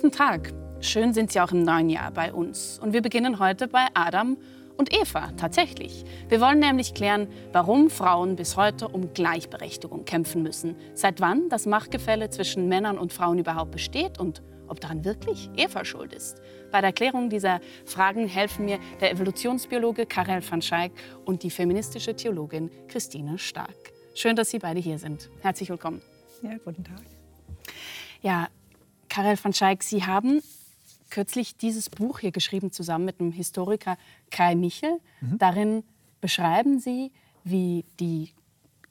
Guten Tag. Schön sind Sie auch im neuen Jahr bei uns. Und wir beginnen heute bei Adam und Eva, tatsächlich. Wir wollen nämlich klären, warum Frauen bis heute um Gleichberechtigung kämpfen müssen. Seit wann das Machtgefälle zwischen Männern und Frauen überhaupt besteht und ob daran wirklich Eva schuld ist. Bei der Klärung dieser Fragen helfen mir der Evolutionsbiologe Karel van Schaik und die feministische Theologin Christine Stark. Schön, dass Sie beide hier sind. Herzlich willkommen. Ja, guten Tag. Ja, Karel van Schaik, Sie haben kürzlich dieses Buch hier geschrieben, zusammen mit dem Historiker Kai Michel. Mhm. Darin beschreiben Sie, wie die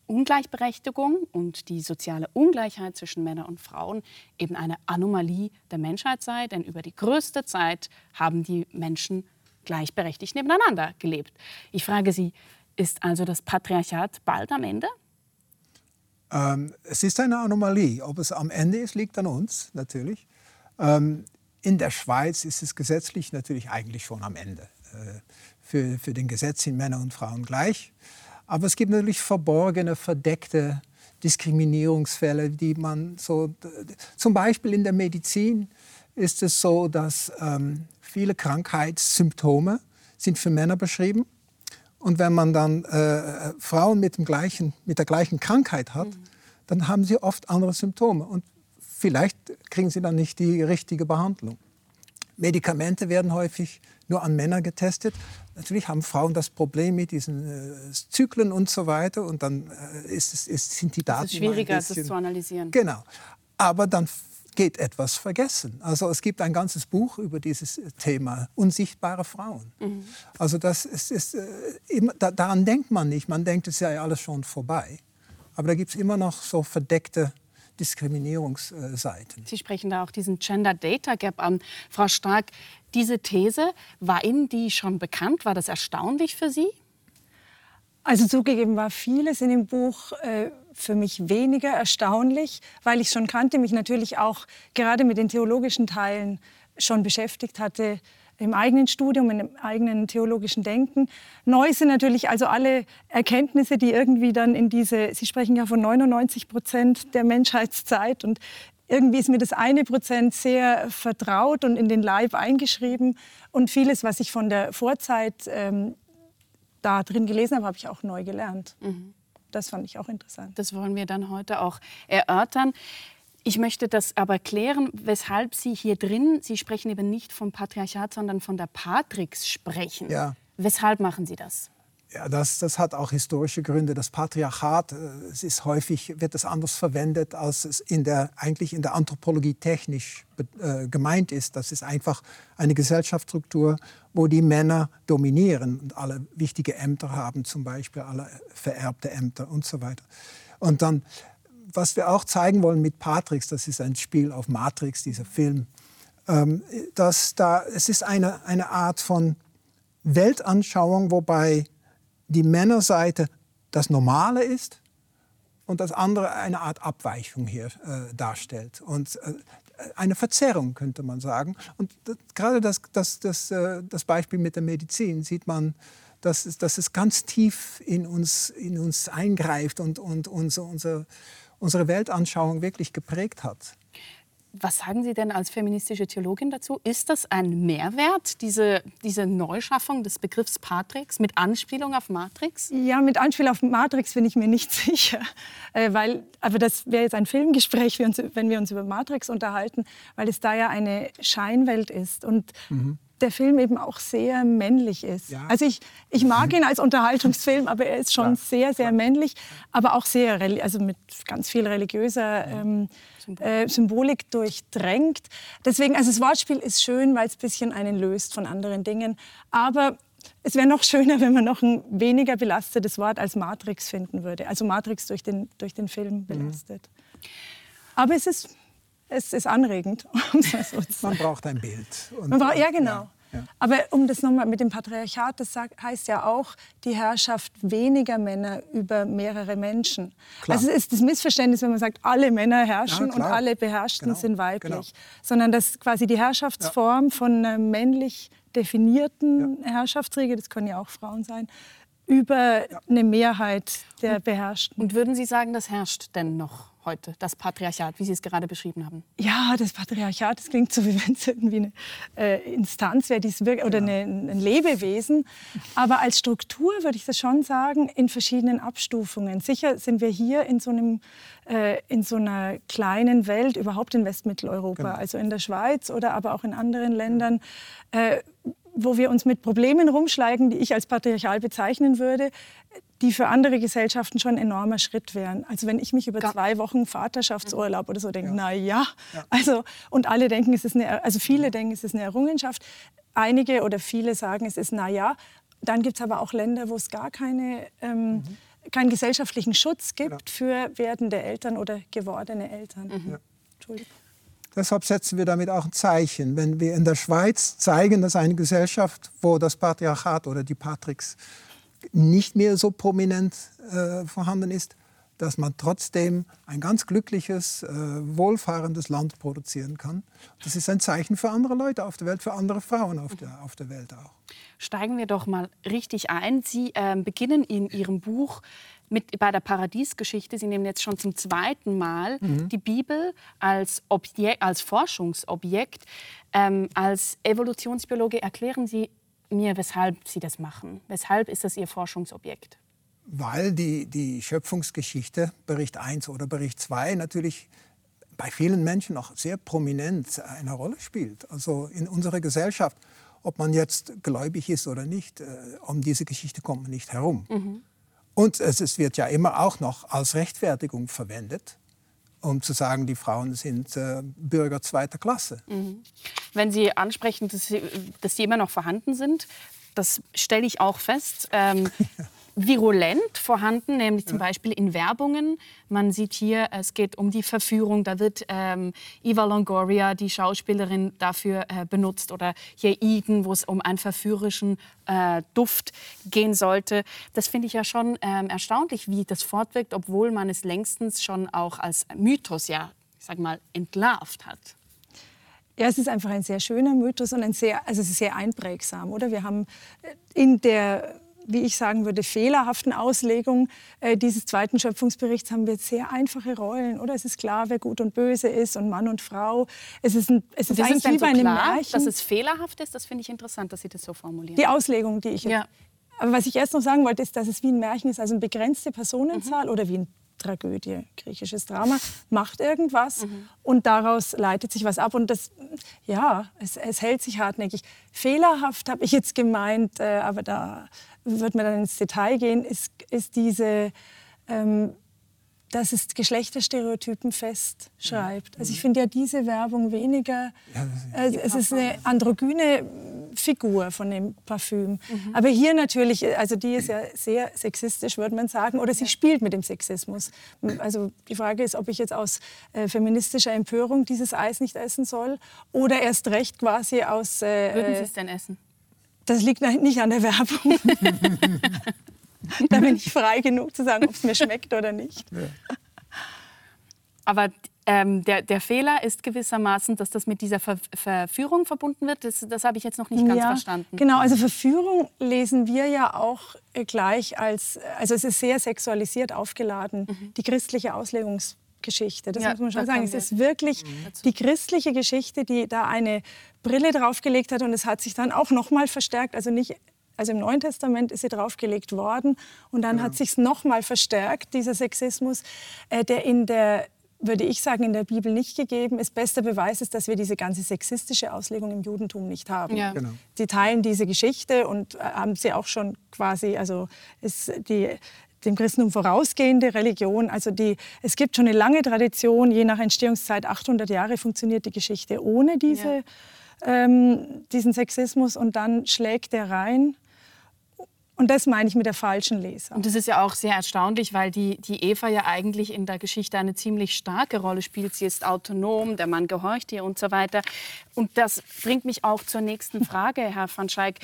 Ungleichberechtigung und die soziale Ungleichheit zwischen Männern und Frauen eben eine Anomalie der Menschheit sei, denn über die größte Zeit haben die Menschen gleichberechtigt nebeneinander gelebt. Ich frage Sie, ist also das Patriarchat bald am Ende? Ähm, es ist eine Anomalie. Ob es am Ende ist, liegt an uns natürlich. Ähm, in der Schweiz ist es gesetzlich natürlich eigentlich schon am Ende. Äh, für, für den Gesetz sind Männer und Frauen gleich. Aber es gibt natürlich verborgene, verdeckte Diskriminierungsfälle, die man so, zum Beispiel in der Medizin ist es so, dass ähm, viele Krankheitssymptome sind für Männer beschrieben. Und wenn man dann äh, Frauen mit, dem gleichen, mit der gleichen Krankheit hat, mhm. dann haben sie oft andere Symptome. Und vielleicht kriegen sie dann nicht die richtige Behandlung. Medikamente werden häufig nur an Männer getestet. Natürlich haben Frauen das Problem mit diesen äh, Zyklen und so weiter. Und dann äh, ist ist, sind die Daten. Es ist schwieriger, bisschen, das zu analysieren. Genau. Aber dann geht etwas vergessen. Also es gibt ein ganzes Buch über dieses Thema unsichtbare Frauen. Mhm. Also das ist, ist äh, immer, da, daran denkt man nicht. Man denkt, es ist ja alles schon vorbei. Aber da gibt es immer noch so verdeckte Diskriminierungsseiten. Sie sprechen da auch diesen Gender Data Gap an. Frau Stark, diese These, war Ihnen die schon bekannt? War das erstaunlich für Sie? Also zugegeben war vieles in dem Buch äh, für mich weniger erstaunlich, weil ich schon kannte, mich natürlich auch gerade mit den theologischen Teilen schon beschäftigt hatte im eigenen Studium, im eigenen theologischen Denken. Neu sind natürlich also alle Erkenntnisse, die irgendwie dann in diese, Sie sprechen ja von 99 Prozent der Menschheitszeit und irgendwie ist mir das eine Prozent sehr vertraut und in den Leib eingeschrieben und vieles, was ich von der Vorzeit ähm, da drin gelesen habe, habe ich auch neu gelernt. Mhm. Das fand ich auch interessant. Das wollen wir dann heute auch erörtern. Ich möchte das aber klären, weshalb Sie hier drin, Sie sprechen eben nicht vom Patriarchat, sondern von der Patrix sprechen. Ja. Weshalb machen Sie das? Ja, das, das hat auch historische Gründe. Das Patriarchat, äh, es ist häufig, wird es anders verwendet, als es in der, eigentlich in der Anthropologie technisch äh, gemeint ist. Das ist einfach eine Gesellschaftsstruktur, wo die Männer dominieren und alle wichtige Ämter haben, zum Beispiel alle vererbte Ämter und so weiter. Und dann was wir auch zeigen wollen mit Patrix, das ist ein Spiel auf Matrix, dieser Film, ähm, dass da, es ist eine, eine Art von Weltanschauung, wobei die Männerseite das Normale ist und das andere eine Art Abweichung hier äh, darstellt. Und äh, eine Verzerrung, könnte man sagen. Und das, gerade das, das, das, äh, das Beispiel mit der Medizin sieht man, dass es, dass es ganz tief in uns, in uns eingreift und, und unser, unser, unsere Weltanschauung wirklich geprägt hat. Was sagen Sie denn als feministische Theologin dazu? Ist das ein Mehrwert, diese, diese Neuschaffung des Begriffs Patrix mit Anspielung auf Matrix? Ja, mit Anspielung auf Matrix bin ich mir nicht sicher. Äh, weil, aber das wäre jetzt ein Filmgespräch, wenn wir uns über Matrix unterhalten, weil es da ja eine Scheinwelt ist. Und mhm der Film eben auch sehr männlich ist. Ja. Also ich, ich mag ihn als Unterhaltungsfilm, aber er ist schon ja. sehr, sehr männlich, aber auch sehr, also mit ganz viel religiöser ähm, äh, Symbolik durchdrängt. Deswegen, also das Wortspiel ist schön, weil es ein bisschen einen löst von anderen Dingen. Aber es wäre noch schöner, wenn man noch ein weniger belastetes Wort als Matrix finden würde. Also Matrix durch den, durch den Film mhm. belastet. Mhm. Aber es ist es ist anregend. Um Man braucht ein Bild. Braucht, ja, genau. Ja, ja. Aber um das nochmal mit dem Patriarchat, das heißt ja auch die Herrschaft weniger Männer über mehrere Menschen. Klar. Also es ist das Missverständnis, wenn man sagt, alle Männer herrschen ja, und alle Beherrschten genau. sind weiblich. Genau. Sondern dass quasi die Herrschaftsform von einer männlich definierten Herrschaftsriege, das können ja auch Frauen sein, über eine Mehrheit der Beherrschten. Und würden Sie sagen, das herrscht denn noch heute, das Patriarchat, wie Sie es gerade beschrieben haben? Ja, das Patriarchat, das klingt so, wie wenn es irgendwie eine äh, Instanz wäre, oder eine, ein Lebewesen. Aber als Struktur würde ich das schon sagen, in verschiedenen Abstufungen. Sicher sind wir hier in so, einem, äh, in so einer kleinen Welt, überhaupt in Westmitteleuropa, genau. also in der Schweiz oder aber auch in anderen Ländern, äh, wo wir uns mit Problemen rumschlagen, die ich als patriarchal bezeichnen würde, die für andere Gesellschaften schon ein enormer Schritt wären. Also wenn ich mich über zwei Wochen Vaterschaftsurlaub oder so denke, ja. na ja, ja. also und alle denken, es ist eine, also viele denken, es ist eine Errungenschaft. Einige oder viele sagen, es ist na ja. Dann gibt es aber auch Länder, wo es gar keine ähm, mhm. keinen gesellschaftlichen Schutz gibt ja. für werdende Eltern oder gewordene Eltern. Mhm. Entschuldigung. Deshalb setzen wir damit auch ein Zeichen. Wenn wir in der Schweiz zeigen, dass eine Gesellschaft, wo das Patriarchat oder die Patrix nicht mehr so prominent äh, vorhanden ist, dass man trotzdem ein ganz glückliches, äh, wohlfahrendes Land produzieren kann. Das ist ein Zeichen für andere Leute auf der Welt, für andere Frauen auf der, auf der Welt auch. Steigen wir doch mal richtig ein. Sie äh, beginnen in Ihrem Buch mit, bei der Paradiesgeschichte. Sie nehmen jetzt schon zum zweiten Mal mhm. die Bibel als, Objekt, als Forschungsobjekt. Ähm, als Evolutionsbiologe erklären Sie mir, weshalb Sie das machen. Weshalb ist das Ihr Forschungsobjekt? Weil die, die Schöpfungsgeschichte, Bericht 1 oder Bericht 2, natürlich bei vielen Menschen noch sehr prominent eine Rolle spielt. Also in unserer Gesellschaft, ob man jetzt gläubig ist oder nicht, äh, um diese Geschichte kommt man nicht herum. Mhm. Und es, es wird ja immer auch noch als Rechtfertigung verwendet um zu sagen, die Frauen sind äh, Bürger zweiter Klasse. Mhm. Wenn Sie ansprechen, dass sie, dass sie immer noch vorhanden sind, das stelle ich auch fest. Ähm, virulent vorhanden, nämlich zum Beispiel in Werbungen. Man sieht hier, es geht um die Verführung. Da wird ähm, Eva Longoria, die Schauspielerin, dafür äh, benutzt. Oder hier Eden, wo es um einen verführerischen äh, Duft gehen sollte. Das finde ich ja schon ähm, erstaunlich, wie das fortwirkt, obwohl man es längstens schon auch als Mythos, ja, ich sag mal, entlarvt hat. Ja, es ist einfach ein sehr schöner Mythos und ein sehr, also es ist sehr einprägsam, oder? Wir haben äh, in der wie ich sagen würde, fehlerhaften Auslegung äh, dieses zweiten Schöpfungsberichts haben wir sehr einfache Rollen. Oder es ist klar, wer gut und böse ist und Mann und Frau. Es ist, ein, es ist, eigentlich wie bei einem klar, Märchen. Dass es fehlerhaft ist, das finde ich interessant, dass Sie das so formulieren. Die Auslegung, die ich jetzt... Ja. Aber was ich erst noch sagen wollte, ist, dass es wie ein Märchen ist, also eine begrenzte Personenzahl mhm. oder wie ein Tragödie, griechisches Drama, macht irgendwas mhm. und daraus leitet sich was ab. Und das, ja, es, es hält sich hartnäckig. Fehlerhaft habe ich jetzt gemeint, äh, aber da wird man dann ins Detail gehen, ist, ist diese, ähm, dass es Geschlechterstereotypen festschreibt. Also ich finde ja diese Werbung weniger, äh, es ist eine androgyne Figur von dem Parfüm. Mhm. Aber hier natürlich, also die ist ja sehr sexistisch, würde man sagen, oder sie ja. spielt mit dem Sexismus. Also die Frage ist, ob ich jetzt aus äh, feministischer Empörung dieses Eis nicht essen soll oder erst recht quasi aus... Äh, Würden Sie es denn essen? Das liegt nicht an der Werbung. da bin ich frei genug zu sagen, ob es mir schmeckt oder nicht. Aber ähm, der, der, Fehler ist gewissermaßen, dass das mit dieser Ver Verführung verbunden wird. Das, das habe ich jetzt noch nicht ganz ja, verstanden. Genau, also Verführung lesen wir ja auch äh, gleich als, also es ist sehr sexualisiert aufgeladen, mhm. die christliche Auslegungs Geschichte. Das ja, muss man schon sagen. Es ist wirklich mhm. die christliche Geschichte, die da eine Brille draufgelegt hat und es hat sich dann auch noch mal verstärkt. Also nicht also im Neuen Testament ist sie draufgelegt worden und dann ja. hat sich noch mal verstärkt dieser Sexismus, äh, der in der würde ich sagen, in der Bibel nicht gegeben ist. Bester Beweis ist, dass wir diese ganze sexistische Auslegung im Judentum nicht haben. Ja. Genau. Sie teilen diese Geschichte und äh, haben sie auch schon quasi, also ist die dem Christentum vorausgehende Religion. Also die, es gibt schon eine lange Tradition, je nach Entstehungszeit 800 Jahre funktioniert die Geschichte ohne diese, ja. ähm, diesen Sexismus und dann schlägt der rein und das meine ich mit der falschen Leser. Und das ist ja auch sehr erstaunlich, weil die, die Eva ja eigentlich in der Geschichte eine ziemlich starke Rolle spielt. Sie ist autonom, der Mann gehorcht ihr und so weiter. Und das bringt mich auch zur nächsten Frage, Herr van Schaik.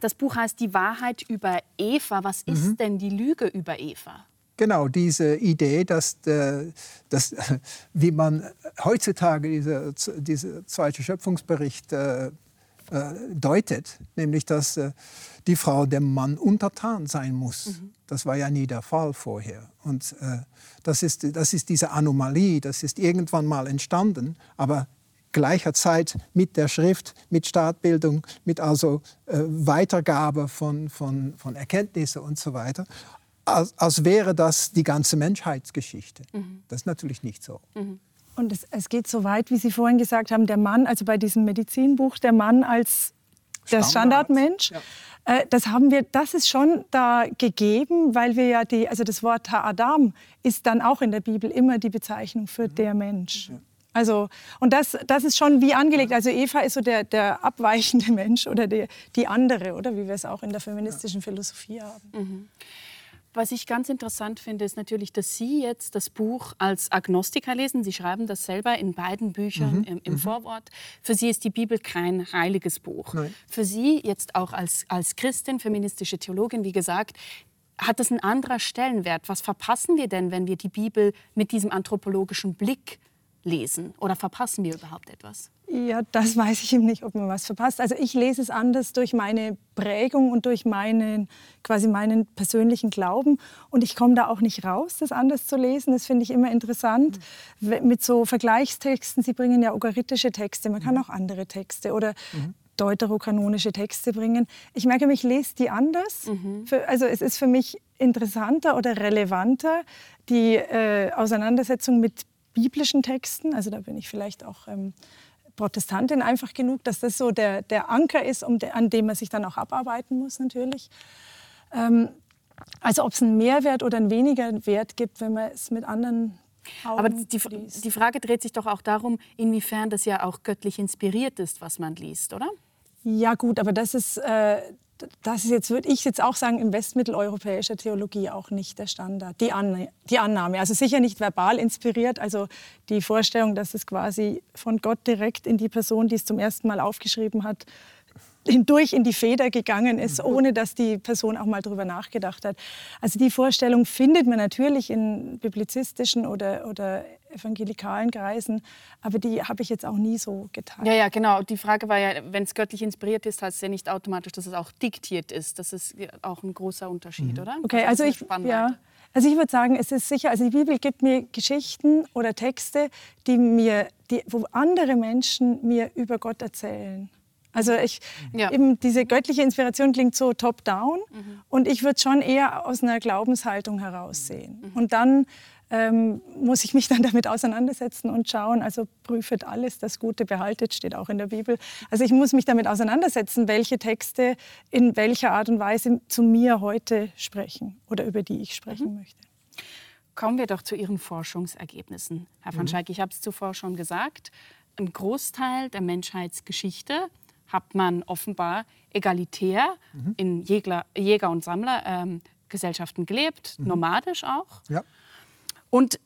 Das Buch heißt Die Wahrheit über Eva. Was ist mhm. denn die Lüge über Eva? Genau, diese Idee, dass, äh, dass wie man heutzutage diese, diese zweite Schöpfungsbericht äh, deutet, nämlich dass äh, die Frau dem Mann untertan sein muss. Mhm. Das war ja nie der Fall vorher. Und äh, das, ist, das ist diese Anomalie, das ist irgendwann mal entstanden, aber gleicher Zeit mit der Schrift, mit Startbildung, mit also äh, Weitergabe von, von, von Erkenntnissen und so weiter, als, als wäre das die ganze Menschheitsgeschichte. Mhm. Das ist natürlich nicht so. Mhm. Und es, es, geht so weit, wie Sie vorhin gesagt haben, der Mann, also bei diesem Medizinbuch, der Mann als der Standardmensch. Ja. Äh, das haben wir, das ist schon da gegeben, weil wir ja die, also das Wort Adam ist dann auch in der Bibel immer die Bezeichnung für mhm. der Mensch. Ja. Also, und das, das ist schon wie angelegt. Also Eva ist so der, der abweichende Mensch oder die, die andere, oder wie wir es auch in der feministischen Philosophie haben. Mhm. Was ich ganz interessant finde, ist natürlich, dass Sie jetzt das Buch als Agnostiker lesen. Sie schreiben das selber in beiden Büchern mhm. im, im mhm. Vorwort. Für Sie ist die Bibel kein heiliges Buch. Nein. Für Sie jetzt auch als, als Christin, feministische Theologin, wie gesagt, hat es einen anderen Stellenwert. Was verpassen wir denn, wenn wir die Bibel mit diesem anthropologischen Blick lesen? Oder verpassen wir überhaupt etwas? Ja, das weiß ich eben nicht, ob man was verpasst. Also ich lese es anders durch meine Prägung und durch meinen, quasi meinen persönlichen Glauben. Und ich komme da auch nicht raus, das anders zu lesen. Das finde ich immer interessant. Mhm. Mit so Vergleichstexten, Sie bringen ja ugaritische Texte, man kann mhm. auch andere Texte oder mhm. deuterokanonische Texte bringen. Ich merke, ich lese die anders. Mhm. Für, also es ist für mich interessanter oder relevanter, die äh, Auseinandersetzung mit biblischen Texten. Also da bin ich vielleicht auch ähm, Protestantin einfach genug, dass das so der, der Anker ist, um de, an dem man sich dann auch abarbeiten muss natürlich. Ähm, also ob es einen Mehrwert oder einen weniger Wert gibt, wenn man es mit anderen Augen Aber die, die Frage dreht sich doch auch darum, inwiefern das ja auch göttlich inspiriert ist, was man liest, oder? Ja gut, aber das ist, äh, das ist jetzt, würde ich jetzt auch sagen, in westmitteleuropäischer Theologie auch nicht der Standard. Die, An die Annahme, also sicher nicht verbal inspiriert, also die Vorstellung, dass es quasi von Gott direkt in die Person, die es zum ersten Mal aufgeschrieben hat, hindurch in die Feder gegangen ist, mhm. ohne dass die Person auch mal darüber nachgedacht hat. Also die Vorstellung findet man natürlich in biblizistischen oder, oder evangelikalen Kreisen, aber die habe ich jetzt auch nie so geteilt. Ja, ja, genau. Die Frage war ja, wenn es göttlich inspiriert ist, heißt es ja nicht automatisch, dass es auch diktiert ist. Das ist auch ein großer Unterschied, mhm. oder? Okay, also ich, ja, also ich würde sagen, es ist sicher, also die Bibel gibt mir Geschichten oder Texte, die mir, die, wo andere Menschen mir über Gott erzählen. Also ich, ja. eben diese göttliche Inspiration klingt so top-down mhm. und ich würde schon eher aus einer Glaubenshaltung heraussehen. Mhm. Und dann ähm, muss ich mich dann damit auseinandersetzen und schauen, also prüfet alles, das Gute behaltet, steht auch in der Bibel. Also ich muss mich damit auseinandersetzen, welche Texte in welcher Art und Weise zu mir heute sprechen oder über die ich sprechen mhm. möchte. Kommen wir doch zu Ihren Forschungsergebnissen, Herr van mhm. Schaik. Ich habe es zuvor schon gesagt. Ein Großteil der Menschheitsgeschichte hat man offenbar egalitär mhm. in Jäger, Jäger- und Sammlergesellschaften ähm, gelebt, mhm. nomadisch auch. Ja. Und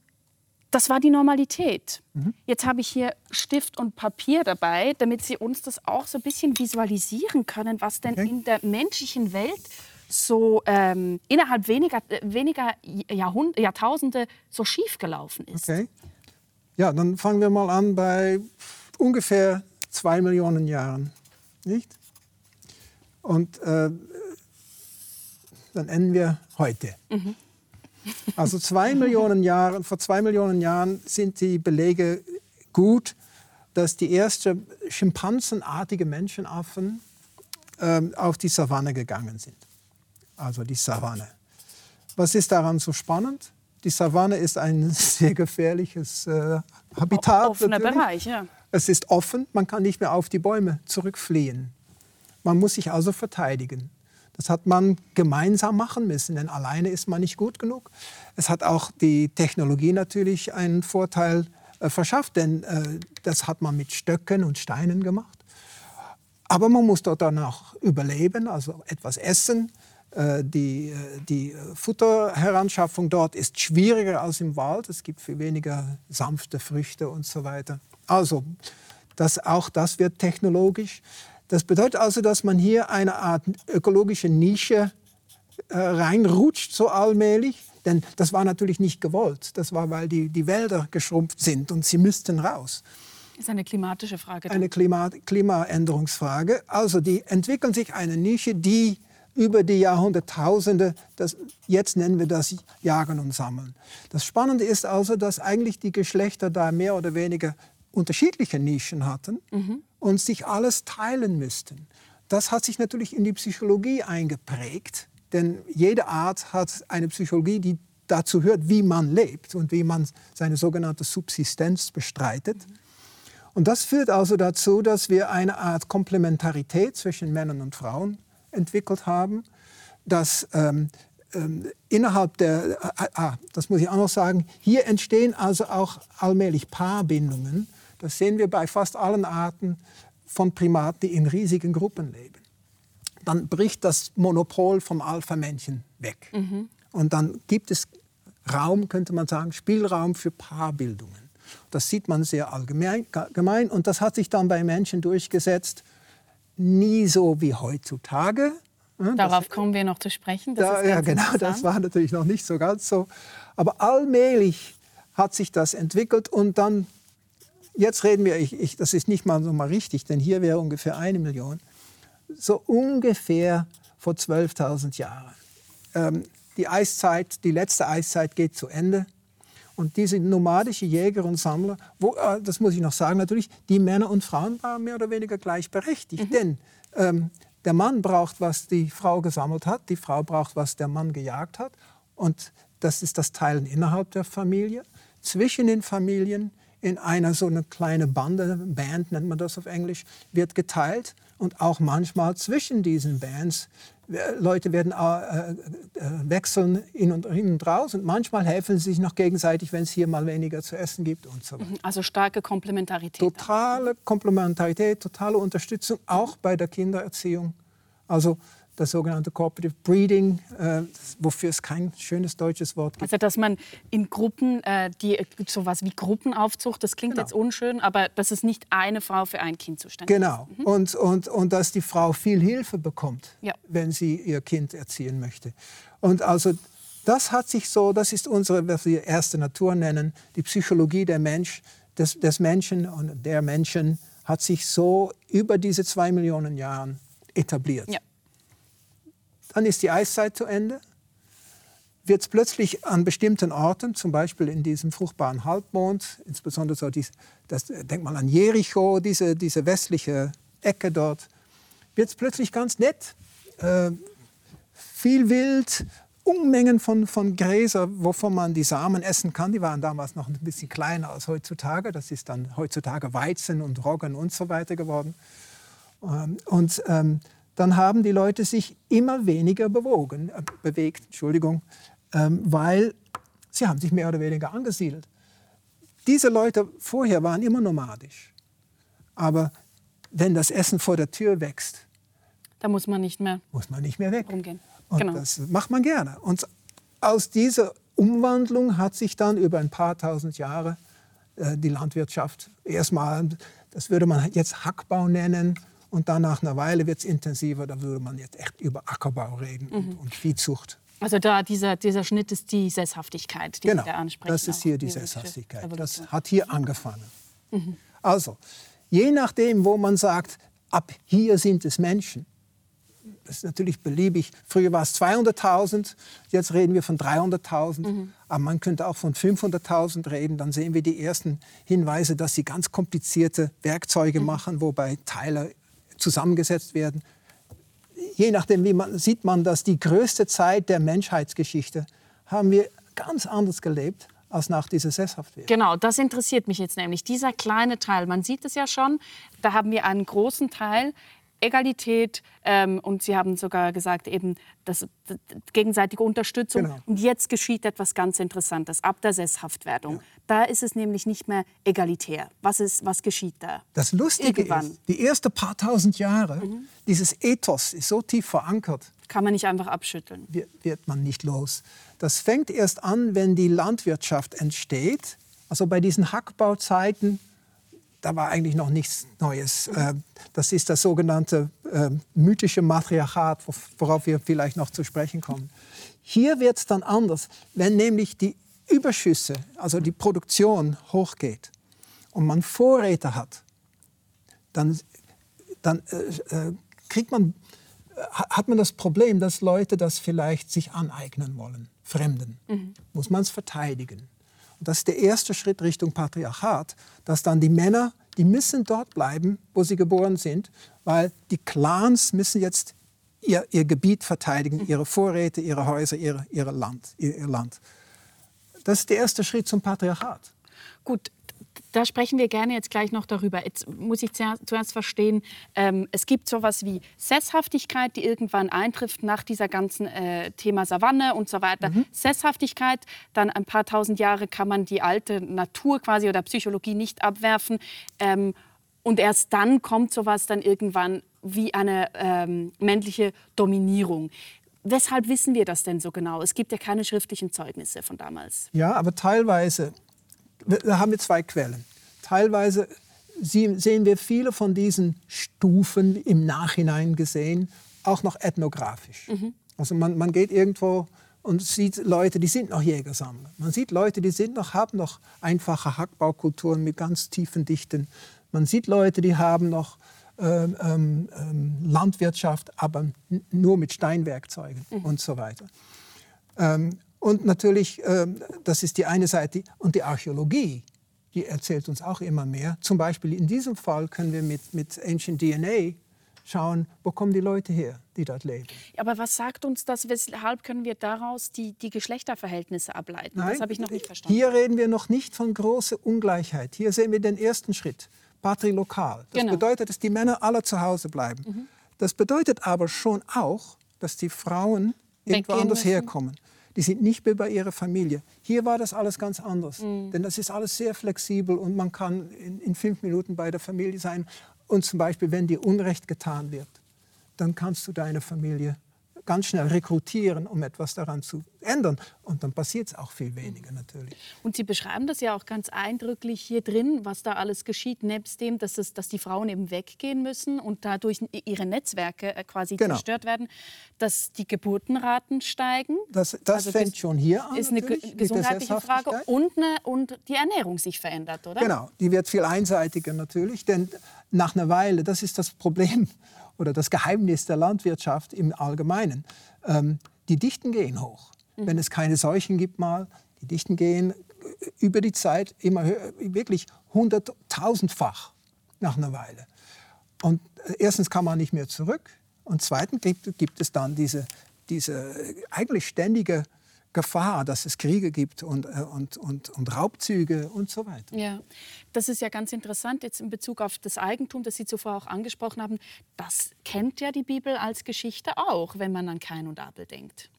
das war die Normalität. Mhm. Jetzt habe ich hier Stift und Papier dabei, damit Sie uns das auch so ein bisschen visualisieren können, was denn okay. in der menschlichen Welt so ähm, innerhalb weniger, äh, weniger Jahrhund Jahrtausende so schiefgelaufen ist. Okay. Ja, dann fangen wir mal an bei ungefähr zwei Millionen Jahren. Nicht? Und äh, dann enden wir heute. Mhm. Also zwei Millionen Jahre, vor zwei Millionen Jahren sind die Belege gut, dass die ersten schimpansenartige Menschenaffen äh, auf die Savanne gegangen sind. Also die Savanne. Was ist daran so spannend? Die Savanne ist ein sehr gefährliches äh, Habitat. Offener Bereich, ja. Es ist offen, man kann nicht mehr auf die Bäume zurückfliehen. Man muss sich also verteidigen. Das hat man gemeinsam machen müssen, denn alleine ist man nicht gut genug. Es hat auch die Technologie natürlich einen Vorteil äh, verschafft, denn äh, das hat man mit Stöcken und Steinen gemacht. Aber man muss dort dann auch überleben, also etwas essen. Äh, die, äh, die Futterheranschaffung dort ist schwieriger als im Wald. Es gibt viel weniger sanfte Früchte und so weiter. Also das, auch das wird technologisch. Das bedeutet also, dass man hier eine Art ökologische Nische äh, reinrutscht, so allmählich. Denn das war natürlich nicht gewollt. Das war, weil die, die Wälder geschrumpft sind und sie müssten raus. Das ist eine klimatische Frage. Eine Klima Klimaänderungsfrage. Also die entwickeln sich eine Nische, die über die Jahrhunderttausende, das, jetzt nennen wir das Jagen und Sammeln. Das Spannende ist also, dass eigentlich die Geschlechter da mehr oder weniger unterschiedliche Nischen hatten mhm. und sich alles teilen müssten. Das hat sich natürlich in die Psychologie eingeprägt, denn jede Art hat eine Psychologie, die dazu hört, wie man lebt und wie man seine sogenannte Subsistenz bestreitet. Mhm. Und das führt also dazu, dass wir eine Art Komplementarität zwischen Männern und Frauen entwickelt haben, dass ähm, ähm, innerhalb der, äh, ah, das muss ich auch noch sagen, hier entstehen also auch allmählich Paarbindungen. Das sehen wir bei fast allen Arten von Primaten, die in riesigen Gruppen leben. Dann bricht das Monopol vom Alpha-Männchen weg. Mhm. Und dann gibt es Raum, könnte man sagen, Spielraum für Paarbildungen. Das sieht man sehr allgemein und das hat sich dann bei Menschen durchgesetzt, nie so wie heutzutage. Darauf das, kommen wir noch zu sprechen. Da, ja, genau, das war natürlich noch nicht so ganz so. Aber allmählich hat sich das entwickelt und dann, jetzt reden wir, ich, ich, das ist nicht mal so mal richtig, denn hier wäre ungefähr eine Million, so ungefähr vor 12.000 Jahren. Ähm, die Eiszeit, die letzte Eiszeit geht zu Ende. Und diese nomadische Jäger und Sammler, wo, äh, das muss ich noch sagen natürlich, die Männer und Frauen waren mehr oder weniger gleichberechtigt. Mhm. Denn ähm, der Mann braucht, was die Frau gesammelt hat, die Frau braucht, was der Mann gejagt hat. Und das ist das Teilen innerhalb der Familie, zwischen den Familien, in einer so eine kleine Bande, Band nennt man das auf Englisch, wird geteilt. Und auch manchmal zwischen diesen Bands Leute werden äh, äh, wechseln in und, in und raus und manchmal helfen sie sich noch gegenseitig, wenn es hier mal weniger zu essen gibt und so weiter. Mhm, also starke Komplementarität. Totale Komplementarität, totale Unterstützung, auch bei der Kindererziehung. Also das sogenannte Cooperative Breeding, äh, wofür es kein schönes deutsches Wort gibt. Also dass man in Gruppen, äh, die sowas wie Gruppenaufzucht, das klingt genau. jetzt unschön, aber dass es nicht eine Frau für ein Kind zuständig genau. ist. Genau. Mhm. Und, und, und dass die Frau viel Hilfe bekommt, ja. wenn sie ihr Kind erziehen möchte. Und also das hat sich so, das ist unsere, was wir erste Natur nennen, die Psychologie der Mensch, des, des Menschen und der Menschen hat sich so über diese zwei Millionen Jahre etabliert. Ja. Dann ist die Eiszeit zu Ende. Wird es plötzlich an bestimmten Orten, zum Beispiel in diesem fruchtbaren Halbmond, insbesondere so dies, das, denkt mal an Jericho, diese, diese westliche Ecke dort, wird es plötzlich ganz nett. Äh, viel Wild, Unmengen von, von Gräser, wovon man die Samen essen kann. Die waren damals noch ein bisschen kleiner als heutzutage. Das ist dann heutzutage Weizen und Roggen und so weiter geworden. Ähm, und ähm, dann haben die Leute sich immer weniger bewogen, äh, bewegt, Entschuldigung, ähm, weil sie haben sich mehr oder weniger angesiedelt. Diese Leute vorher waren immer nomadisch. Aber wenn das Essen vor der Tür wächst, da muss man nicht mehr, muss man nicht mehr weg. Umgehen. Und genau. das macht man gerne. Und aus dieser Umwandlung hat sich dann über ein paar tausend Jahre äh, die Landwirtschaft erstmal, das würde man jetzt Hackbau nennen, und dann nach einer Weile wird es intensiver, da würde man jetzt echt über Ackerbau reden mhm. und, und, Viehzucht. Also da dieser, dieser Schnitt ist die Sesshaftigkeit, die genau, Sie da ansprechen. das ist hier die Sesshaftigkeit. Das hat hier angefangen. Mhm. Also, je nachdem, wo man sagt, ab hier sind es Menschen, das ist natürlich beliebig. Früher war es 200.000, jetzt reden wir von 300.000. Mhm. Aber man könnte auch von 500.000 reden. Dann sehen wir die ersten Hinweise, dass sie ganz komplizierte Werkzeuge mhm. machen, wobei Teile zusammengesetzt werden. Je nachdem, wie man, sieht man, dass die größte Zeit der Menschheitsgeschichte haben wir ganz anders gelebt als nach dieser Sesshaftwerdung. Genau, das interessiert mich jetzt nämlich. Dieser kleine Teil, man sieht es ja schon, da haben wir einen großen Teil, Egalität ähm, und Sie haben sogar gesagt, eben das, das gegenseitige Unterstützung. Genau. Und jetzt geschieht etwas ganz Interessantes ab der Sesshaftwerdung. Ja. Da ist es nämlich nicht mehr egalitär. Was, ist, was geschieht da? Das Lustige Irgendwann. ist, die ersten paar tausend Jahre, mhm. dieses Ethos ist so tief verankert. Kann man nicht einfach abschütteln. Wird, wird man nicht los. Das fängt erst an, wenn die Landwirtschaft entsteht. Also bei diesen Hackbauzeiten da war eigentlich noch nichts Neues. Äh, das ist das sogenannte äh, mythische Matriarchat, worauf wir vielleicht noch zu sprechen kommen. Hier wird es dann anders, wenn nämlich die Überschüsse, also die Produktion hochgeht und man Vorräte hat, dann, dann äh, äh kriegt man, hat man das Problem, dass Leute das vielleicht sich aneignen wollen, Fremden. Mhm. Muss man es verteidigen. Das ist der erste Schritt Richtung Patriarchat, dass dann die Männer, die müssen dort bleiben, wo sie geboren sind, weil die Clans müssen jetzt ihr, ihr Gebiet verteidigen, ihre Vorräte, ihre Häuser, ihre, ihre Land, ihr, ihr Land. Das ist der erste Schritt zum Patriarchat. Gut, da sprechen wir gerne jetzt gleich noch darüber. Jetzt muss ich zuerst verstehen, ähm, es gibt sowas wie Sesshaftigkeit, die irgendwann eintrifft nach dieser ganzen äh, Thema Savanne und so weiter. Mhm. Sesshaftigkeit, dann ein paar tausend Jahre kann man die alte Natur quasi oder Psychologie nicht abwerfen. Ähm, und erst dann kommt sowas dann irgendwann wie eine ähm, männliche Dominierung. Weshalb wissen wir das denn so genau? Es gibt ja keine schriftlichen Zeugnisse von damals. Ja, aber teilweise da haben wir zwei Quellen. Teilweise sehen wir viele von diesen Stufen im Nachhinein gesehen, auch noch ethnografisch. Mhm. Also man, man geht irgendwo und sieht Leute, die sind noch Jägersammler. Man sieht Leute, die sind noch, haben noch einfache Hackbaukulturen mit ganz tiefen Dichten. Man sieht Leute, die haben noch ähm, ähm, ähm Landwirtschaft, aber nur mit Steinwerkzeugen mhm. und so weiter. Ähm, und natürlich, ähm, das ist die eine Seite. Und die Archäologie, die erzählt uns auch immer mehr. Zum Beispiel in diesem Fall können wir mit, mit Ancient DNA schauen, wo kommen die Leute her, die dort leben. Aber was sagt uns das? Weshalb können wir daraus die, die Geschlechterverhältnisse ableiten? Nein, das habe ich noch nicht verstanden. Hier reden wir noch nicht von großer Ungleichheit. Hier sehen wir den ersten Schritt, patrilokal. Das genau. bedeutet, dass die Männer alle zu Hause bleiben. Mhm. Das bedeutet aber schon auch, dass die Frauen irgendwo anders herkommen die sind nicht mehr bei ihrer Familie. Hier war das alles ganz anders, mhm. denn das ist alles sehr flexibel und man kann in, in fünf Minuten bei der Familie sein. Und zum Beispiel, wenn dir Unrecht getan wird, dann kannst du deine Familie ganz schnell rekrutieren, um etwas daran zu ändern. Und dann passiert es auch viel weniger natürlich. Und Sie beschreiben das ja auch ganz eindrücklich hier drin, was da alles geschieht, nebst dem, dass, es, dass die Frauen eben weggehen müssen und dadurch ihre Netzwerke äh, quasi genau. zerstört werden, dass die Geburtenraten steigen. Das, das also fängt schon hier an. ist eine gesundheitliche Frage und, eine, und die Ernährung sich verändert, oder? Genau, die wird viel einseitiger natürlich, denn nach einer Weile, das ist das Problem oder das Geheimnis der Landwirtschaft im Allgemeinen. Ähm, die Dichten gehen hoch. Mhm. Wenn es keine Seuchen gibt mal, die Dichten gehen über die Zeit immer höher, wirklich hunderttausendfach nach einer Weile. Und äh, erstens kann man nicht mehr zurück und zweitens gibt, gibt es dann diese, diese eigentlich ständige Gefahr, dass es Kriege gibt und, äh, und, und, und Raubzüge und so weiter. Ja, das ist ja ganz interessant jetzt in Bezug auf das Eigentum, das Sie zuvor auch angesprochen haben. Das kennt ja die Bibel als Geschichte auch, wenn man an Kain und Abel denkt.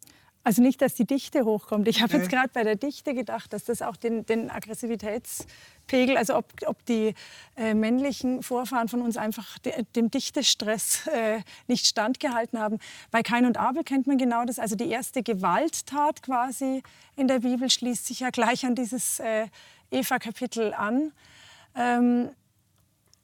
Also nicht, dass die Dichte hochkommt. Ich habe jetzt gerade bei der Dichte gedacht, dass das auch den, den Aggressivitätspegel, also ob, ob die äh, männlichen Vorfahren von uns einfach de, dem Dichtestress äh, nicht standgehalten haben. Bei Kain und Abel kennt man genau das. Also die erste Gewalttat quasi in der Bibel schließt sich ja gleich an dieses äh, Eva-Kapitel an. Ähm,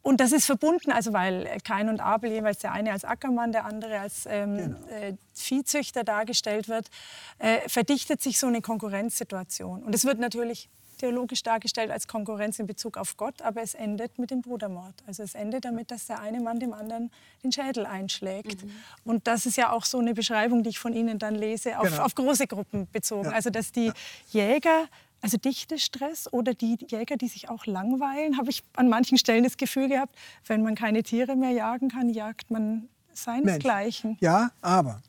und das ist verbunden, also weil Kain und Abel jeweils der eine als Ackermann, der andere als ähm, genau. äh, Viehzüchter dargestellt wird, äh, verdichtet sich so eine Konkurrenzsituation. Und es wird natürlich theologisch dargestellt als Konkurrenz in Bezug auf Gott, aber es endet mit dem Brudermord. Also es endet damit, dass der eine Mann dem anderen den Schädel einschlägt. Mhm. Und das ist ja auch so eine Beschreibung, die ich von Ihnen dann lese, auf, genau. auf große Gruppen bezogen. Ja. Also dass die Jäger also Dichtestress oder die Jäger, die sich auch langweilen, habe ich an manchen Stellen das Gefühl gehabt, wenn man keine Tiere mehr jagen kann, jagt man seinesgleichen. Mensch. Ja, aber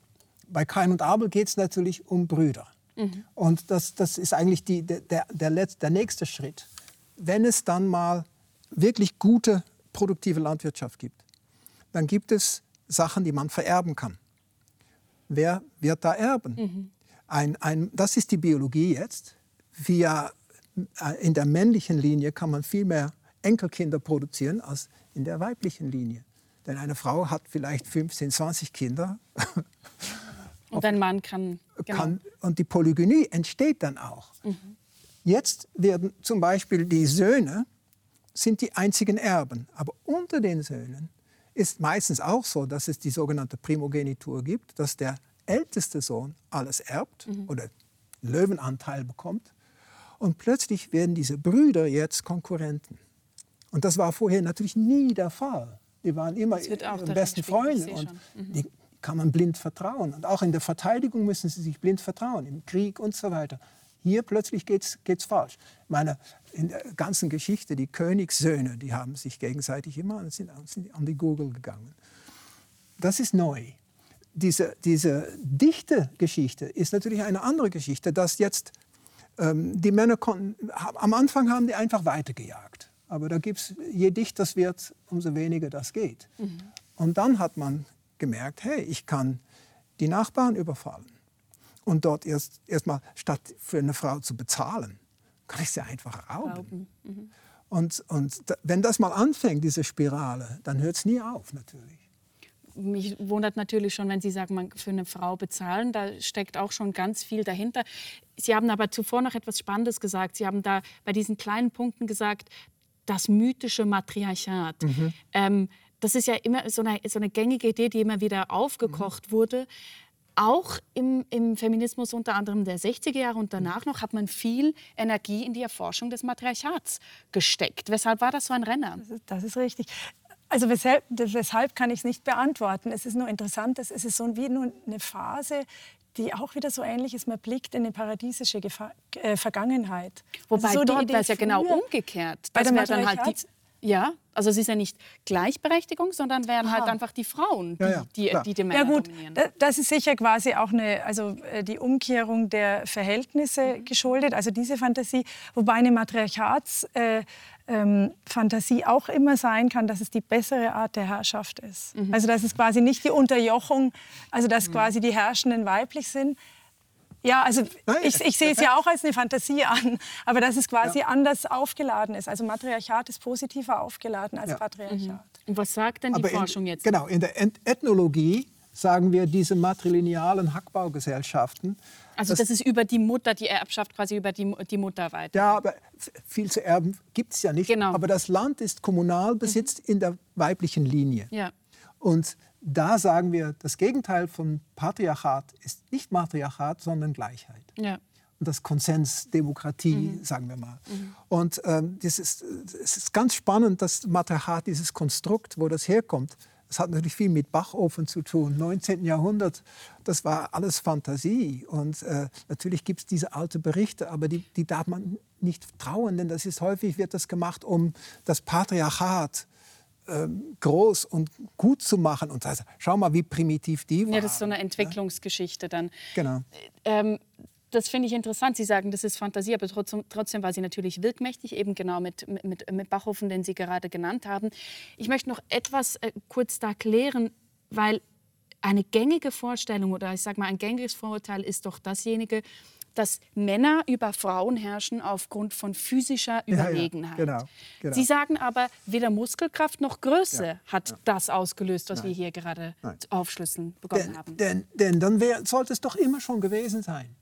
bei Kain und Abel geht es natürlich um Brüder. Mhm. Und das, das ist eigentlich die, der, der, der, der nächste Schritt. Wenn es dann mal wirklich gute, produktive Landwirtschaft gibt, dann gibt es Sachen, die man vererben kann. Wer wird da erben? Mhm. Ein, ein, das ist die Biologie jetzt via, äh, in der männlichen Linie kann man viel mehr Enkelkinder produzieren als in der weiblichen Linie. Denn eine Frau hat vielleicht 15, 20 Kinder. Und ein Mann kann, genau. kann. Und die Polygynie entsteht dann auch. Mhm. Jetzt werden zum Beispiel die Söhne sind die einzigen Erben. Aber unter den Söhnen ist meistens auch so, dass es die sogenannte Primogenitur gibt, dass der älteste Sohn alles erbt mhm. oder Löwenanteil bekommt und plötzlich werden diese Brüder jetzt Konkurrenten. Und das war vorher natürlich nie der Fall. Die waren immer ihre besten Freunde und mhm. die kann man blind vertrauen. Und auch in der Verteidigung müssen sie sich blind vertrauen, im Krieg und so weiter. Hier plötzlich geht es falsch. Meine, in der ganzen Geschichte, die Königssöhne, die haben sich gegenseitig immer sind, sind an die Gurgel gegangen. Das ist neu. Diese, diese dichte Geschichte ist natürlich eine andere Geschichte, dass jetzt die Männer konnten, am Anfang haben die einfach weitergejagt. Aber da gibt's, je dichter es wird, umso weniger das geht. Mhm. Und dann hat man gemerkt, hey, ich kann die Nachbarn überfallen. Und dort erst erstmal statt für eine Frau zu bezahlen, kann ich sie einfach rauben. rauben. Mhm. Und, und wenn das mal anfängt, diese Spirale, dann hört es nie auf natürlich mich wundert natürlich schon, wenn Sie sagen, man für eine Frau bezahlen, da steckt auch schon ganz viel dahinter. Sie haben aber zuvor noch etwas Spannendes gesagt. Sie haben da bei diesen kleinen Punkten gesagt, das mythische Matriarchat. Mhm. Ähm, das ist ja immer so eine, so eine, gängige Idee, die immer wieder aufgekocht mhm. wurde. Auch im, im, Feminismus unter anderem der 60er Jahre und danach noch hat man viel Energie in die Erforschung des Matriarchats gesteckt. Weshalb war das so ein Renner? Das ist, das ist richtig. Also weshalb, weshalb kann ich es nicht beantworten. Es ist nur interessant, es ist so wie nur eine Phase, die auch wieder so ähnlich ist. Man blickt in eine paradiesische Gefa äh, Vergangenheit. Wobei also so dort wäre es ja genau umgekehrt. Bei das der dann halt die, ja, also es ist ja nicht Gleichberechtigung, sondern wären halt einfach die Frauen, die, ja, ja, die, die, die Männer Ja gut, dominieren. das ist sicher quasi auch eine, also äh, die Umkehrung der Verhältnisse mhm. geschuldet, also diese Fantasie, wobei eine Matriarchatsfantasie äh, ähm, auch immer sein kann, dass es die bessere Art der Herrschaft ist. Mhm. Also dass es quasi nicht die Unterjochung, also dass mhm. quasi die Herrschenden weiblich sind, ja, also ich, ich sehe es ja auch als eine Fantasie an, aber dass es quasi ja. anders aufgeladen ist. Also Matriarchat ist positiver aufgeladen als ja. Patriarchat. Mhm. Und was sagt denn die aber Forschung in, jetzt? Genau, in der Ethnologie sagen wir diese matrilinealen Hackbaugesellschaften. Also das, das, ist über die Mutter, die Erbschaft quasi über die, die Mutter weiter. Ja, aber viel zu erben gibt es ja nicht. Genau. Aber das Land ist kommunal besitzt mhm. in der weiblichen Linie. Ja. Und da sagen wir, das Gegenteil von Patriarchat ist nicht Matriarchat, sondern Gleichheit. Ja. Und das Konsens, Demokratie, mhm. sagen wir mal. Mhm. Und ähm, das ist, es ist ganz spannend, dass Matriarchat, dieses Konstrukt, wo das herkommt, das hat natürlich viel mit Bachofen zu tun. 19. Jahrhundert, das war alles Fantasie. Und äh, natürlich gibt es diese alten Berichte, aber die, die darf man nicht trauen, denn das ist häufig wird das gemacht, um das Patriarchat ähm, groß und gut zu machen. Und das, schau mal, wie primitiv die waren. Ja, das ist so eine Entwicklungsgeschichte dann. Genau. Ähm, das finde ich interessant. Sie sagen, das ist Fantasie, aber trotzdem, trotzdem war sie natürlich wirkmächtig, eben genau mit, mit, mit Bachhofen, den Sie gerade genannt haben. Ich möchte noch etwas äh, kurz da klären, weil eine gängige Vorstellung oder ich sage mal ein gängiges Vorurteil ist doch dasjenige, dass Männer über Frauen herrschen aufgrund von physischer Überlegenheit. Ja, ja, genau, genau. Sie sagen aber, weder Muskelkraft noch Größe ja, hat das ausgelöst, was Nein. wir hier gerade Nein. aufschlüsseln begonnen denn, haben. Denn, denn dann wär, sollte es doch immer schon gewesen sein.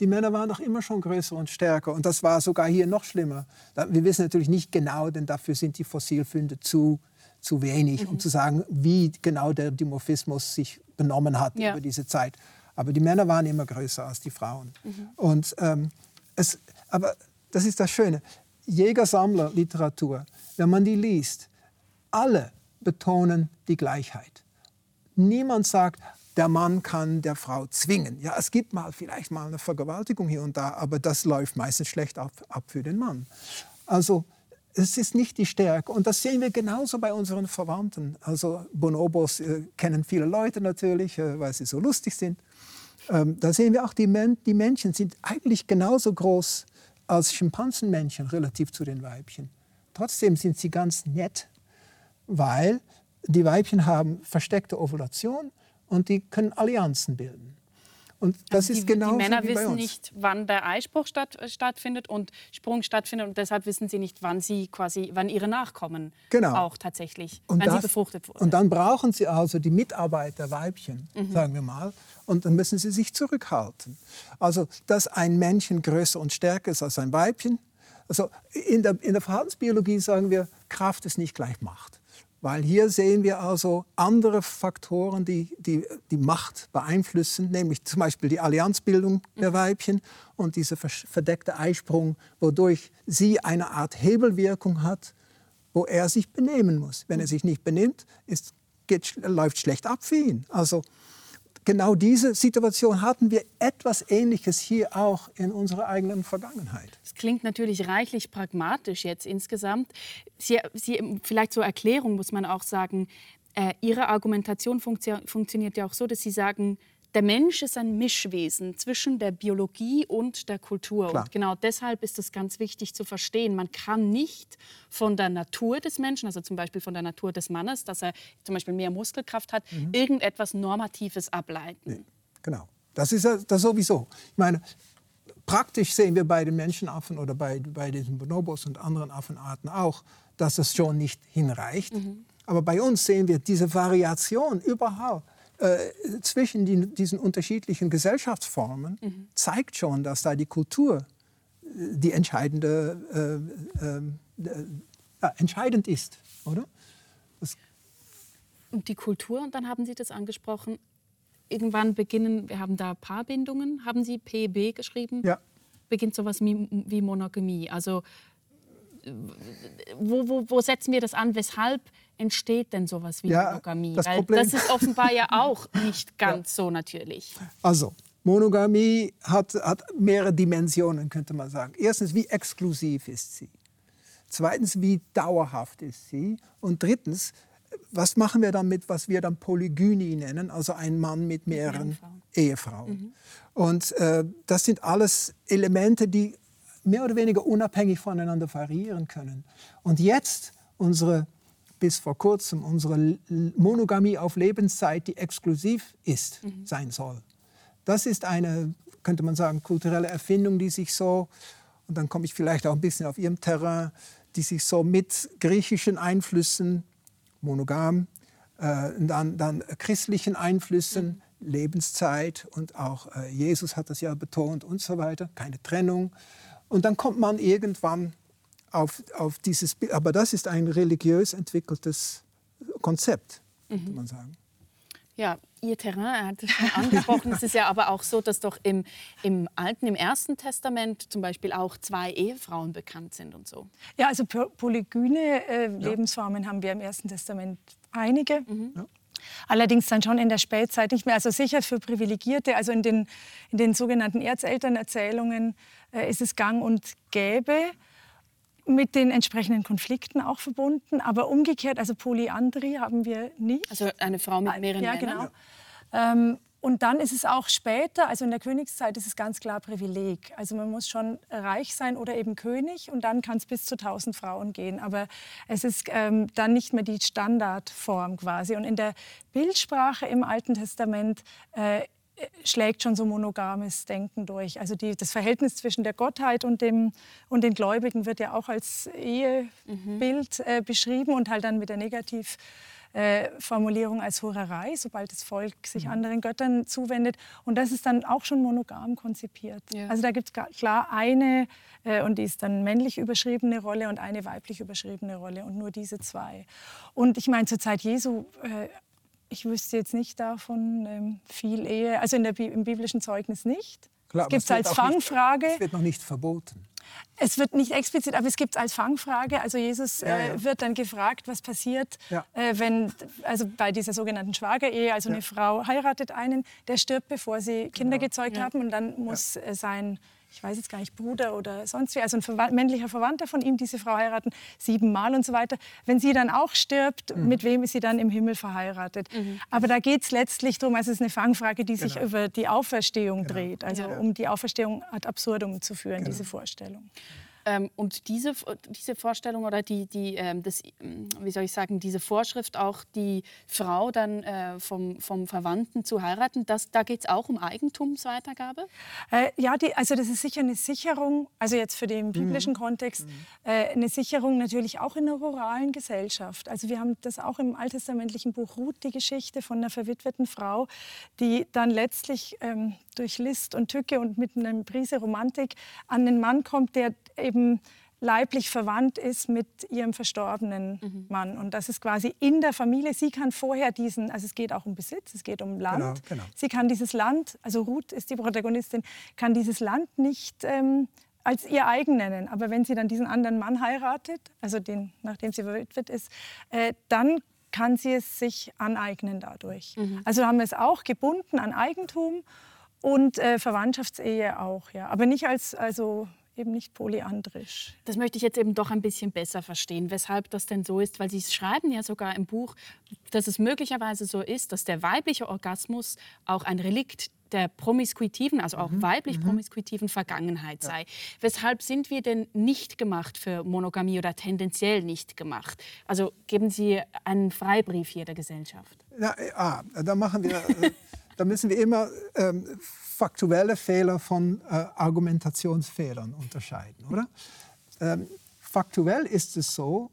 Die Männer waren doch immer schon größer und stärker. Und das war sogar hier noch schlimmer. Wir wissen natürlich nicht genau, denn dafür sind die Fossilfunde zu, zu wenig, mhm. um zu sagen, wie genau der Dimorphismus sich benommen hat über diese Zeit. Aber die Männer waren immer größer als die Frauen. Mhm. Und, ähm, es, aber das ist das Schöne. Jäger-Sammler-Literatur, wenn man die liest, alle betonen die Gleichheit. Niemand sagt, der Mann kann der Frau zwingen. Ja, es gibt mal vielleicht mal eine Vergewaltigung hier und da, aber das läuft meistens schlecht ab, ab für den Mann. Also es ist nicht die Stärke. Und das sehen wir genauso bei unseren Verwandten. Also Bonobos äh, kennen viele Leute natürlich, äh, weil sie so lustig sind. Ähm, da sehen wir auch, die, Men die Männchen sind eigentlich genauso groß als Schimpansenmännchen relativ zu den Weibchen. Trotzdem sind sie ganz nett, weil die Weibchen haben versteckte Ovulation und die können Allianzen bilden. Und das also ist genau Die Männer wissen nicht, wann der Eispruch statt, stattfindet und Sprung stattfindet und deshalb wissen sie nicht, wann sie quasi, wann ihre Nachkommen genau. auch tatsächlich, und wann das, sie befruchtet wurden. Und dann brauchen sie also die Mitarbeiter Weibchen, mhm. sagen wir mal, und dann müssen sie sich zurückhalten. Also, dass ein Männchen größer und stärker ist als ein Weibchen. Also in der, in der Verhaltensbiologie sagen wir, Kraft ist nicht gleich Macht. Weil hier sehen wir also andere Faktoren, die, die die Macht beeinflussen, nämlich zum Beispiel die Allianzbildung der Weibchen und dieser verdeckte Eisprung, wodurch sie eine Art Hebelwirkung hat, wo er sich benehmen muss. Wenn er sich nicht benimmt, ist, geht, läuft schlecht ab für ihn. Also genau diese Situation hatten wir etwas Ähnliches hier auch in unserer eigenen Vergangenheit. Das klingt natürlich reichlich pragmatisch jetzt insgesamt. Sie, Sie, vielleicht zur Erklärung muss man auch sagen, äh, Ihre Argumentation funktio funktioniert ja auch so, dass Sie sagen, der Mensch ist ein Mischwesen zwischen der Biologie und der Kultur. Klar. Und genau deshalb ist es ganz wichtig zu verstehen, man kann nicht von der Natur des Menschen, also zum Beispiel von der Natur des Mannes, dass er zum Beispiel mehr Muskelkraft hat, mhm. irgendetwas Normatives ableiten. Nee, genau. Das ist das sowieso. Ich meine, praktisch sehen wir bei den Menschenaffen oder bei, bei diesen Bonobos und anderen Affenarten auch, dass es schon nicht hinreicht. Mhm. Aber bei uns sehen wir diese Variation überhaupt äh, zwischen die, diesen unterschiedlichen Gesellschaftsformen mhm. zeigt schon, dass da die Kultur äh, die entscheidende, äh, äh, äh, entscheidend ist, oder? Das und die Kultur, und dann haben Sie das angesprochen, irgendwann beginnen, wir haben da Paarbindungen, haben Sie PB geschrieben? Ja. Beginnt sowas wie, wie Monogamie. Also wo, wo, wo setzen wir das an? Weshalb entsteht denn sowas wie ja, Monogamie? Das Weil Problem. das ist offenbar ja auch nicht ganz ja. so natürlich. Also, Monogamie hat, hat mehrere Dimensionen, könnte man sagen. Erstens, wie exklusiv ist sie? Zweitens, wie dauerhaft ist sie? Und drittens, was machen wir damit, was wir dann Polygynie nennen, also ein Mann mit mehreren Ehefrauen? Mhm. Und äh, das sind alles Elemente, die mehr oder weniger unabhängig voneinander variieren können. Und jetzt unsere bis vor kurzem unsere Monogamie auf Lebenszeit, die exklusiv ist, mhm. sein soll. Das ist eine, könnte man sagen, kulturelle Erfindung, die sich so, und dann komme ich vielleicht auch ein bisschen auf Ihrem Terrain, die sich so mit griechischen Einflüssen, monogam, äh, dann, dann christlichen Einflüssen, mhm. Lebenszeit und auch äh, Jesus hat das ja betont und so weiter, keine Trennung. Und dann kommt man irgendwann auf, auf dieses Bild. Aber das ist ein religiös entwickeltes Konzept, mhm. man sagen. Ja, Ihr Terrain, er hat es schon angesprochen. es ist ja aber auch so, dass doch im, im Alten, im Ersten Testament zum Beispiel auch zwei Ehefrauen bekannt sind und so. Ja, also polygyne äh, ja. Lebensformen haben wir im Ersten Testament einige. Mhm. Ja. Allerdings dann schon in der Spätzeit nicht mehr. Also sicher für Privilegierte, also in den, in den sogenannten Erzelternerzählungen äh, ist es gang und gäbe mit den entsprechenden Konflikten auch verbunden. Aber umgekehrt, also Polyandrie haben wir nicht. Also eine Frau mit mehreren ja, Männern? Genau. Ähm, und dann ist es auch später, also in der Königszeit ist es ganz klar Privileg. Also man muss schon reich sein oder eben König und dann kann es bis zu 1000 Frauen gehen. Aber es ist ähm, dann nicht mehr die Standardform quasi. Und in der Bildsprache im Alten Testament äh, schlägt schon so monogames Denken durch. Also die, das Verhältnis zwischen der Gottheit und, dem, und den Gläubigen wird ja auch als Ehebild mhm. äh, beschrieben und halt dann mit der Negativformulierung äh, als Hurerei, sobald das Volk sich mhm. anderen Göttern zuwendet. Und das ist dann auch schon monogam konzipiert. Ja. Also da gibt es klar eine, äh, und die ist dann männlich überschriebene Rolle und eine weiblich überschriebene Rolle und nur diese zwei. Und ich meine, zur Zeit Jesu äh, ich wüsste jetzt nicht davon ähm, viel Ehe, also in der, im biblischen Zeugnis nicht. Klar, es gibt es als Fangfrage. Nicht, es wird noch nicht verboten. Es wird nicht explizit, aber es gibt es als Fangfrage. Also Jesus ja, ja. Äh, wird dann gefragt, was passiert, ja. äh, wenn, also bei dieser sogenannten Schwagerehe, also eine Frau heiratet einen, der stirbt, bevor sie Kinder genau. gezeugt haben und dann muss äh, sein ich weiß jetzt gar nicht, Bruder oder sonst wie, also ein Verwand männlicher Verwandter von ihm, diese Frau heiraten, siebenmal und so weiter. Wenn sie dann auch stirbt, mhm. mit wem ist sie dann im Himmel verheiratet? Mhm. Aber da geht es letztlich darum, also es ist eine Fangfrage, die sich genau. über die Auferstehung genau. dreht, also ja. um die Auferstehung ad absurdum zu führen, genau. diese Vorstellung. Ähm, und diese, diese Vorstellung oder die, die, ähm, das, ähm, wie soll ich sagen, diese Vorschrift auch, die Frau dann äh, vom, vom Verwandten zu heiraten, das, da geht es auch um Eigentumsweitergabe? Äh, ja, die, also das ist sicher eine Sicherung, also jetzt für den biblischen mhm. Kontext, mhm. äh, eine Sicherung natürlich auch in einer ruralen Gesellschaft. Also wir haben das auch im alttestamentlichen Buch Ruth, die Geschichte von einer verwitweten Frau, die dann letztlich ähm, durch List und Tücke und mit einer Prise Romantik an einen Mann kommt, der eben leiblich verwandt ist mit ihrem verstorbenen mhm. Mann. Und das ist quasi in der Familie. Sie kann vorher diesen, also es geht auch um Besitz, es geht um Land. Genau, genau. Sie kann dieses Land, also Ruth ist die Protagonistin, kann dieses Land nicht ähm, als ihr eigen nennen. Aber wenn sie dann diesen anderen Mann heiratet, also den, nachdem sie verwitwet ist, äh, dann kann sie es sich aneignen dadurch. Mhm. Also haben wir es auch gebunden an Eigentum und äh, Verwandtschaftsehe auch, ja. Aber nicht als, also eben nicht polyandrisch. Das möchte ich jetzt eben doch ein bisschen besser verstehen, weshalb das denn so ist, weil Sie schreiben ja sogar im Buch, dass es möglicherweise so ist, dass der weibliche Orgasmus auch ein Relikt der promiskuitiven, also auch mhm. weiblich mhm. promiskuitiven Vergangenheit sei. Ja. Weshalb sind wir denn nicht gemacht für Monogamie oder tendenziell nicht gemacht? Also geben Sie einen Freibrief hier der Gesellschaft. Ja, ah, da machen wir, äh, da müssen wir immer ähm, faktuelle Fehler von äh, Argumentationsfehlern unterscheiden, oder? Ähm, faktuell ist es so,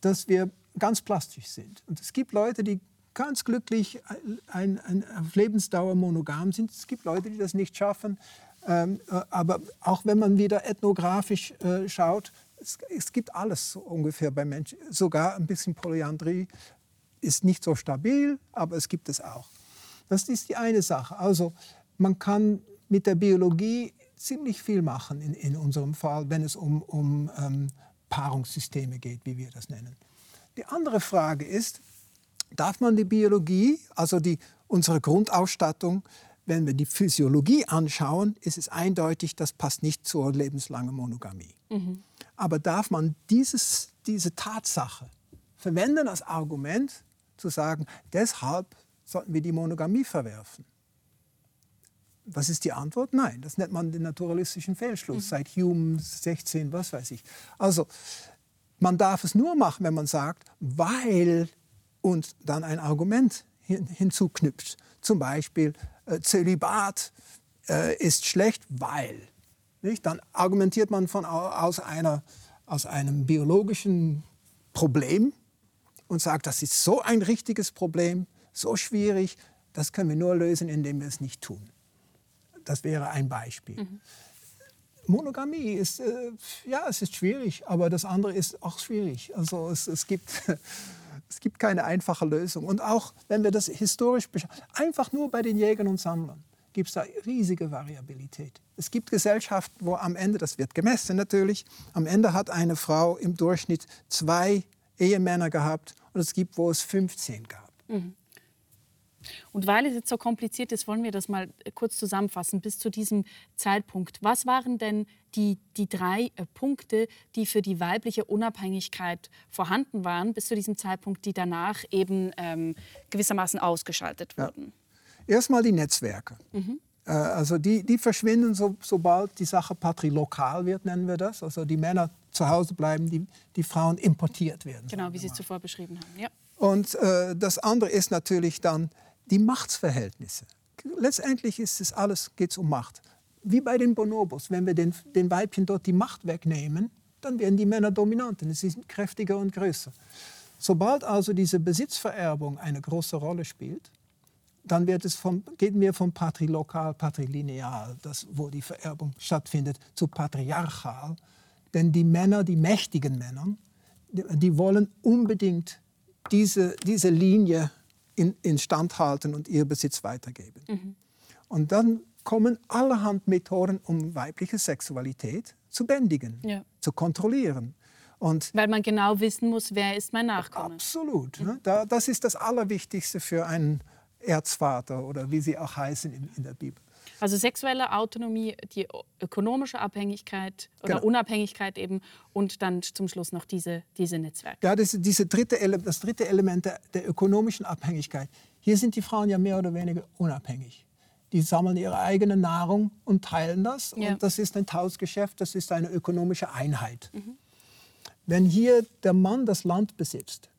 dass wir ganz plastisch sind. Und es gibt Leute, die ganz glücklich ein, ein, auf Lebensdauer monogam sind. Es gibt Leute, die das nicht schaffen. Ähm, äh, aber auch wenn man wieder ethnografisch äh, schaut, es, es, gibt alles so ungefähr bei Menschen. Sogar ein bisschen Polyandrie ist nicht so stabil, aber es gibt es auch. Das ist die eine Sache. Also man kann mit der Biologie ziemlich viel machen in, in unserem Fall, wenn es um, um ähm, Paarungssysteme geht, wie wir das nennen. Die andere Frage ist, darf man die Biologie, also die, unsere Grundausstattung, wenn wir die Physiologie anschauen, ist es eindeutig, das passt nicht zur lebenslangen Monogamie. Mhm. Aber darf man dieses, diese Tatsache verwenden als Argument, zu sagen, deshalb sollten wir die Monogamie verwerfen? Was ist die Antwort? Nein, das nennt man den naturalistischen Fehlschluss mhm. seit Hume 16, was weiß ich. Also man darf es nur machen, wenn man sagt, weil und dann ein Argument hin, hinzuknüpft. Zum Beispiel äh, Zölibat äh, ist schlecht, weil. Nicht? Dann argumentiert man von aus, einer, aus einem biologischen Problem und sagt, das ist so ein richtiges Problem, so schwierig, das können wir nur lösen, indem wir es nicht tun. Das wäre ein Beispiel. Mhm. Monogamie ist, äh, ja, es ist schwierig, aber das andere ist auch schwierig. Also es, es, gibt, es gibt keine einfache Lösung. Und auch wenn wir das historisch beschauen, einfach nur bei den Jägern und Sammlern gibt es da riesige Variabilität. Es gibt Gesellschaften, wo am Ende, das wird gemessen natürlich, am Ende hat eine Frau im Durchschnitt zwei Ehemänner gehabt und es gibt, wo es 15 gab. Mhm. Und weil es jetzt so kompliziert ist, wollen wir das mal kurz zusammenfassen bis zu diesem Zeitpunkt. Was waren denn die, die drei äh, Punkte, die für die weibliche Unabhängigkeit vorhanden waren, bis zu diesem Zeitpunkt, die danach eben ähm, gewissermaßen ausgeschaltet wurden? Ja. Erstmal die Netzwerke. Mhm. Äh, also die, die verschwinden, so, sobald die Sache patrilokal wird, nennen wir das. Also die Männer zu Hause bleiben, die, die Frauen importiert werden. Genau, wie Sie es zuvor beschrieben haben. Ja. Und äh, das andere ist natürlich dann die Machtsverhältnisse. Letztendlich ist es alles, geht es um Macht. Wie bei den Bonobos, wenn wir den, den Weibchen dort die Macht wegnehmen, dann werden die Männer dominant und sie sind kräftiger und größer. Sobald also diese Besitzvererbung eine große Rolle spielt, dann wird es vom, gehen wir vom patrilokal, patrilineal, das, wo die Vererbung stattfindet, zu patriarchal. Denn die Männer, die mächtigen Männer, die, die wollen unbedingt diese, diese Linie in, instand halten und ihr Besitz weitergeben. Mhm. Und dann kommen allerhand Methoden, um weibliche Sexualität zu bändigen, ja. zu kontrollieren. Und Weil man genau wissen muss, wer ist mein Nachkomme. Absolut. Mhm. Ne? Da, das ist das Allerwichtigste für einen Erzvater oder wie sie auch heißen in, in der Bibel. Also sexuelle Autonomie, die ökonomische Abhängigkeit oder genau. Unabhängigkeit eben und dann zum Schluss noch diese, diese Netzwerke. Ja, das, diese dritte, das dritte Element der, der ökonomischen Abhängigkeit. Hier sind die Frauen ja mehr oder weniger unabhängig. Die sammeln ihre eigene Nahrung und teilen das. Ja. Und das ist ein Tauschgeschäft, das ist eine ökonomische Einheit. Mhm. Wenn hier der Mann das Land besitzt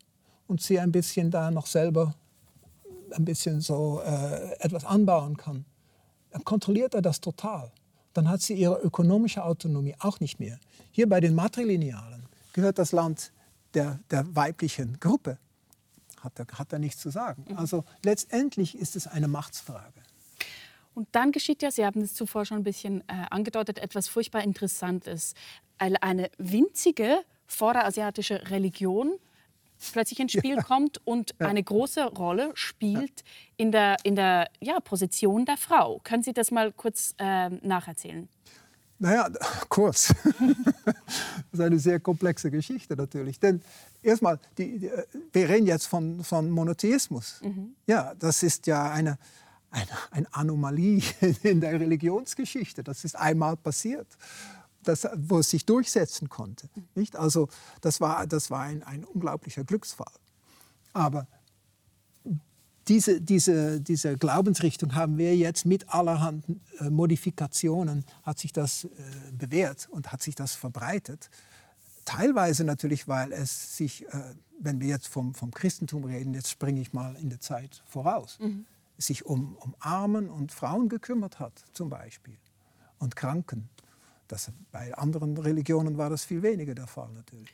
und sie ein bisschen da noch selber ein bisschen so äh, etwas anbauen kann, kontrolliert er das total. Dann hat sie ihre ökonomische Autonomie auch nicht mehr. Hier bei den Matrilinealen gehört das Land der, der weiblichen Gruppe. Hat er, hat er nichts zu sagen. Mhm. Also letztendlich ist es eine Machtsfrage. Und dann geschieht ja, Sie haben es zuvor schon ein bisschen äh, angedeutet, etwas furchtbar Interessantes. Eine, eine winzige vorderasiatische Religion plötzlich ins Spiel ja. kommt und ja. eine große Rolle spielt in der, in der ja, Position der Frau. Können Sie das mal kurz äh, nacherzählen? Naja, kurz. das ist eine sehr komplexe Geschichte natürlich. Denn erstmal, die, die, wir reden jetzt von, von Monotheismus. Mhm. Ja, das ist ja eine, eine, eine Anomalie in der Religionsgeschichte. Das ist einmal passiert. Das, wo es sich durchsetzen konnte. Nicht? Also das war, das war ein, ein unglaublicher Glücksfall. Aber diese, diese, diese Glaubensrichtung haben wir jetzt mit allerhand äh, Modifikationen, hat sich das äh, bewährt und hat sich das verbreitet. Teilweise natürlich, weil es sich, äh, wenn wir jetzt vom, vom Christentum reden, jetzt springe ich mal in der Zeit voraus, mhm. sich um, um Armen und Frauen gekümmert hat zum Beispiel und Kranken. Das, bei anderen Religionen war das viel weniger der Fall natürlich.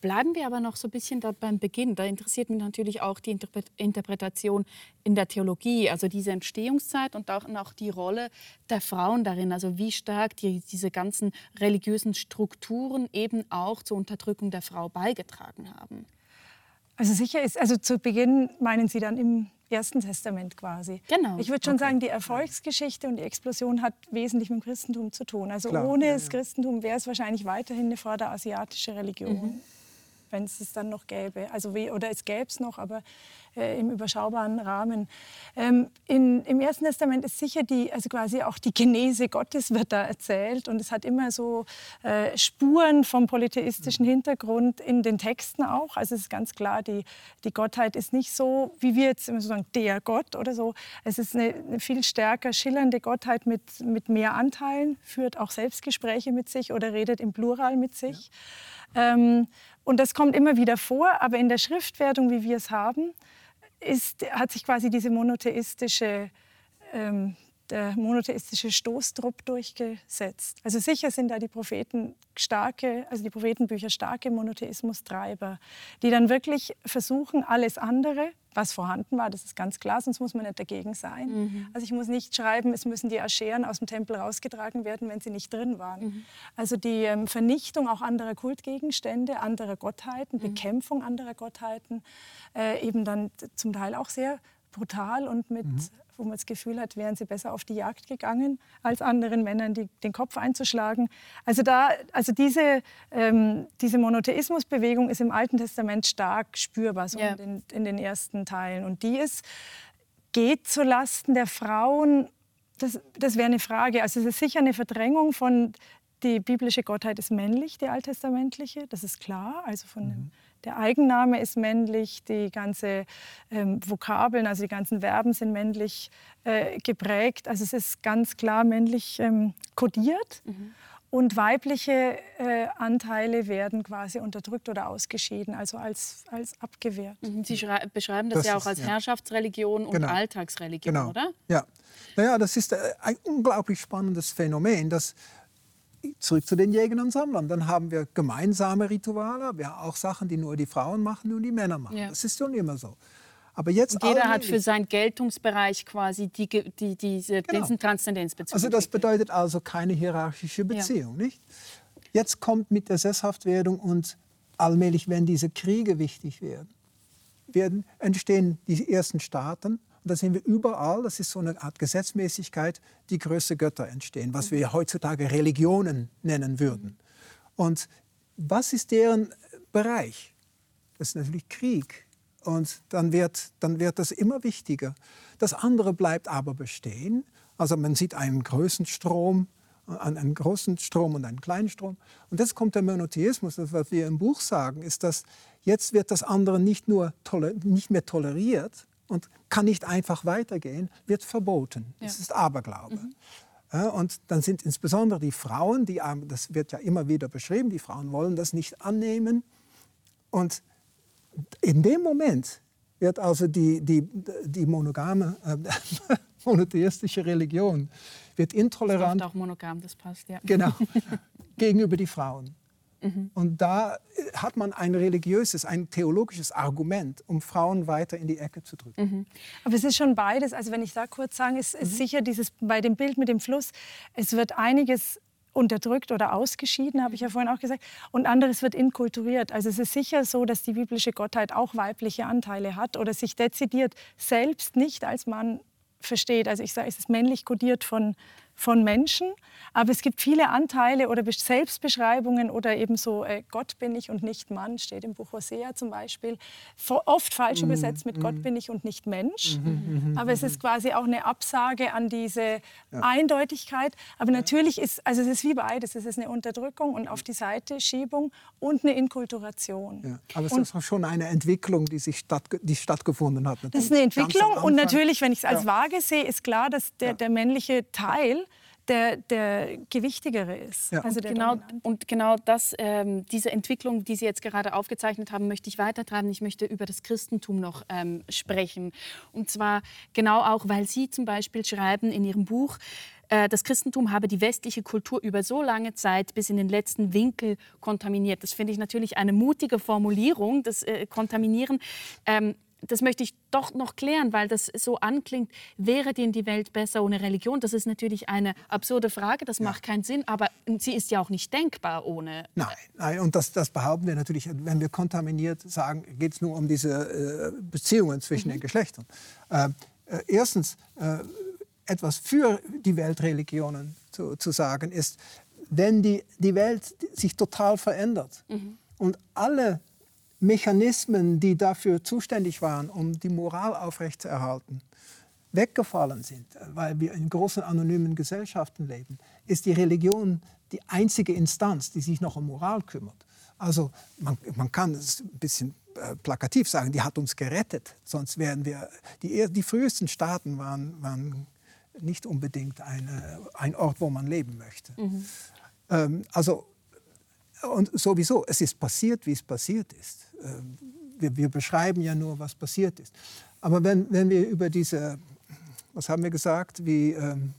Bleiben wir aber noch so ein bisschen da beim Beginn. Da interessiert mich natürlich auch die Interpretation in der Theologie, also diese Entstehungszeit und auch die Rolle der Frauen darin. Also wie stark die, diese ganzen religiösen Strukturen eben auch zur Unterdrückung der Frau beigetragen haben. Also sicher ist, also zu Beginn meinen Sie dann im Ersten Testament quasi. Genau. Ich würde schon okay. sagen, die Erfolgsgeschichte und die Explosion hat wesentlich mit dem Christentum zu tun. Also Klar. ohne ja, das Christentum wäre es wahrscheinlich weiterhin eine vorderasiatische Religion. Mhm wenn es es dann noch gäbe. Also wie, oder es gäbe es noch, aber äh, im überschaubaren Rahmen. Ähm, in, Im Ersten Testament ist sicher die, also quasi auch die Genese Gottes wird da erzählt und es hat immer so äh, Spuren vom polytheistischen Hintergrund in den Texten auch. Also es ist ganz klar, die, die Gottheit ist nicht so, wie wir jetzt immer so sagen, der Gott oder so. Es ist eine, eine viel stärker schillernde Gottheit mit, mit mehr Anteilen, führt auch Selbstgespräche mit sich oder redet im Plural mit sich. Ja. Ähm, und das kommt immer wieder vor, aber in der Schriftwertung, wie wir es haben, ist, hat sich quasi diese monotheistische, ähm, der monotheistische Stoßtrupp durchgesetzt. Also sicher sind da die Propheten starke, also die Prophetenbücher starke Monotheismustreiber, die dann wirklich versuchen, alles andere, was vorhanden war, das ist ganz klar, sonst muss man nicht dagegen sein. Mhm. Also ich muss nicht schreiben, es müssen die Ascheren aus dem Tempel rausgetragen werden, wenn sie nicht drin waren. Mhm. Also die ähm, Vernichtung auch anderer Kultgegenstände, anderer Gottheiten, mhm. Bekämpfung anderer Gottheiten, äh, eben dann zum Teil auch sehr brutal und mit mhm wo man das Gefühl hat, wären sie besser auf die Jagd gegangen, als anderen Männern die, den Kopf einzuschlagen. Also, da, also diese, ähm, diese Monotheismusbewegung ist im Alten Testament stark spürbar, so ja. in, den, in, den, ersten Teilen. Und die ist, geht zu Lasten der Frauen. Das, das wäre eine Frage. Also es ist sicher eine Verdrängung von die biblische Gottheit ist männlich, die alttestamentliche, das ist klar. Also von mhm. Der Eigenname ist männlich, die ganze ähm, Vokabeln, also die ganzen Verben sind männlich äh, geprägt. Also es ist ganz klar männlich ähm, kodiert. Mhm. Und weibliche äh, Anteile werden quasi unterdrückt oder ausgeschieden, also als, als abgewehrt. Mhm. Sie beschreiben das, das ja auch als ja. Herrschaftsreligion und genau. Alltagsreligion, genau. oder? Ja. Naja, das ist äh, ein unglaublich spannendes Phänomen, dass zurück zu den Jägern und Sammlern. Dann haben wir gemeinsame Rituale, wir haben auch Sachen, die nur die Frauen machen und die Männer machen. Ja. Das ist schon immer so. Aber jetzt und jeder hat für seinen Geltungsbereich quasi die, die, diese, genau. diesen Transzendenzbezug. Also das bedeutet also keine hierarchische Beziehung, ja. nicht? Jetzt kommt mit der Sesshaftwerdung und allmählich, wenn diese Kriege wichtig werden, werden entstehen die ersten Staaten und da sehen wir überall, das ist so eine Art Gesetzmäßigkeit, die größte Götter entstehen, was wir heutzutage Religionen nennen würden. Und was ist deren Bereich? Das ist natürlich Krieg. Und dann wird, dann wird das immer wichtiger. Das andere bleibt aber bestehen. Also man sieht einen großen Strom, einen großen Strom und einen kleinen Strom. Und jetzt kommt der Monotheismus. Das, was wir im Buch sagen, ist, dass jetzt wird das andere nicht nur nicht mehr toleriert, und kann nicht einfach weitergehen, wird verboten. Das ist Aberglaube. Mhm. Ja, und dann sind insbesondere die Frauen, die, das wird ja immer wieder beschrieben, die Frauen wollen das nicht annehmen. Und in dem Moment wird also die, die, die monogame, äh, monotheistische Religion wird intolerant. Das auch monogam, das passt, ja. Genau, gegenüber die Frauen. Mhm. Und da äh, hat man ein religiöses, ein theologisches Argument, um Frauen weiter in die Ecke zu drücken. Mhm. Aber es ist schon beides. Also wenn ich da kurz sage, es ist mhm. sicher dieses bei dem Bild mit dem Fluss, es wird einiges unterdrückt oder ausgeschieden, habe ich ja vorhin auch gesagt, und anderes wird inkulturiert. Also es ist sicher so, dass die biblische Gottheit auch weibliche Anteile hat oder sich dezidiert selbst nicht als Mann versteht. Also ich sage, es ist männlich kodiert von von Menschen, aber es gibt viele Anteile oder Selbstbeschreibungen oder eben so äh, Gott bin ich und nicht Mann, steht im Buch Hosea zum Beispiel. Oft falsch mm, übersetzt mit. Gott bin ich und nicht Mensch. Mm, aber es ist quasi auch eine Absage an diese ja. Eindeutigkeit. Aber natürlich ist, also es ist wie beides. Es ist eine Unterdrückung und auf die Seite Schiebung und eine Inkulturation. Ja. Aber es und, ist schon eine Entwicklung, die, sich statt, die stattgefunden hat. Das ist eine Entwicklung und natürlich, wenn ich es als ja. Waage sehe, ist klar, dass der, der männliche Teil der, der gewichtigere ist. Ja. Also genau, und genau das, ähm, diese Entwicklung, die Sie jetzt gerade aufgezeichnet haben, möchte ich weitertreiben. Ich möchte über das Christentum noch ähm, sprechen. Und zwar genau auch, weil Sie zum Beispiel schreiben in Ihrem Buch, äh, das Christentum habe die westliche Kultur über so lange Zeit bis in den letzten Winkel kontaminiert. Das finde ich natürlich eine mutige Formulierung, das äh, Kontaminieren. Ähm, das möchte ich doch noch klären, weil das so anklingt, wäre denn die Welt besser ohne Religion? Das ist natürlich eine absurde Frage, das ja. macht keinen Sinn, aber sie ist ja auch nicht denkbar ohne. Nein, nein und das, das behaupten wir natürlich, wenn wir kontaminiert sagen, geht es nur um diese äh, Beziehungen zwischen mhm. den Geschlechtern. Äh, äh, erstens, äh, etwas für die Weltreligionen zu, zu, sagen ist, wenn die, die Welt sich total verändert mhm. und alle Mechanismen, die dafür zuständig waren, um die Moral aufrechtzuerhalten, weggefallen sind, weil wir in großen anonymen Gesellschaften leben, ist die Religion die einzige Instanz, die sich noch um Moral kümmert. Also man, man kann es ein bisschen äh, plakativ sagen, die hat uns gerettet. Sonst wären wir, die, die frühesten Staaten waren, waren nicht unbedingt eine, ein Ort, wo man leben möchte. Mhm. Ähm, also und sowieso, es ist passiert, wie es passiert ist. Ähm, wir, wir, beschreiben ja nur, was passiert ist. Aber wenn, wenn wir über diese, was haben wir gesagt, wie, ähm,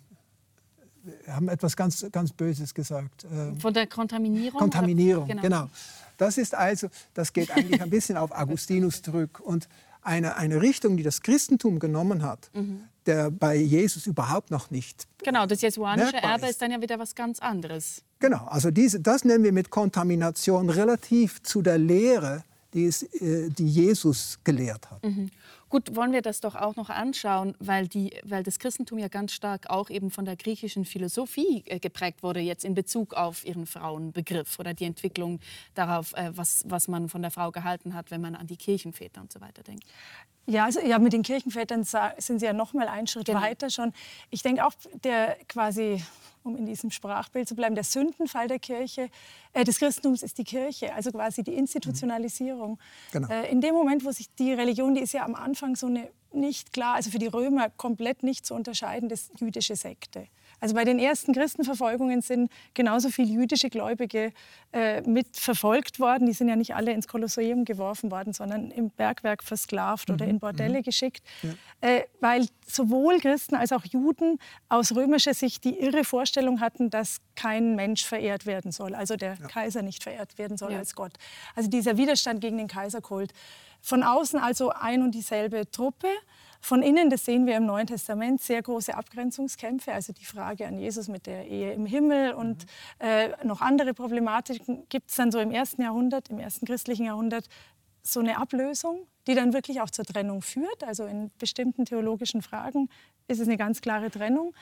wir haben etwas ganz, ganz Böses gesagt. Ähm, Von der Kontaminierung? Kontaminierung, genau. genau. Das ist also, das geht eigentlich ein bisschen auf Augustinus zurück. Und eine, eine Richtung, die das Christentum genommen hat, mhm. der bei Jesus überhaupt noch nicht. Genau, das jesuanische Erbe ist dann ja wieder was ganz anderes. Genau, also diese, das nennen wir mit Kontamination relativ zu der Lehre, die, es, äh, die Jesus gelehrt hat. Mhm. Gut, wollen wir das doch auch noch anschauen, weil, die, weil das Christentum ja ganz stark auch eben von der griechischen Philosophie äh, geprägt wurde, jetzt in Bezug auf ihren Frauenbegriff oder die Entwicklung darauf, äh, was, was man von der Frau gehalten hat, wenn man an die Kirchenväter und so weiter denkt. Ja, also, ja, mit den Kirchenvätern sind Sie ja noch mal einen Schritt genau. weiter schon. Ich denke auch, der quasi um in diesem Sprachbild zu bleiben, der Sündenfall der Kirche, äh, des Christentums ist die Kirche, also quasi die Institutionalisierung. Genau. Äh, in dem Moment, wo sich die Religion, die ist ja am Anfang so eine nicht klar, also für die Römer komplett nicht zu unterscheiden, das jüdische Sekte. Also bei den ersten Christenverfolgungen sind genauso viele jüdische Gläubige äh, mit verfolgt worden. Die sind ja nicht alle ins Kolosseum geworfen worden, sondern im Bergwerk versklavt mhm. oder in Bordelle mhm. geschickt. Ja. Äh, weil sowohl Christen als auch Juden aus römischer Sicht die irre Vorstellung hatten, dass kein Mensch verehrt werden soll, also der ja. Kaiser nicht verehrt werden soll ja. als Gott. Also dieser Widerstand gegen den Kaiserkult. Von außen also ein und dieselbe Truppe. Von innen, das sehen wir im Neuen Testament, sehr große Abgrenzungskämpfe. Also die Frage an Jesus mit der Ehe im Himmel und mhm. äh, noch andere Problematiken gibt es dann so im ersten Jahrhundert, im ersten christlichen Jahrhundert so eine Ablösung, die dann wirklich auch zur Trennung führt. Also in bestimmten theologischen Fragen ist es eine ganz klare Trennung.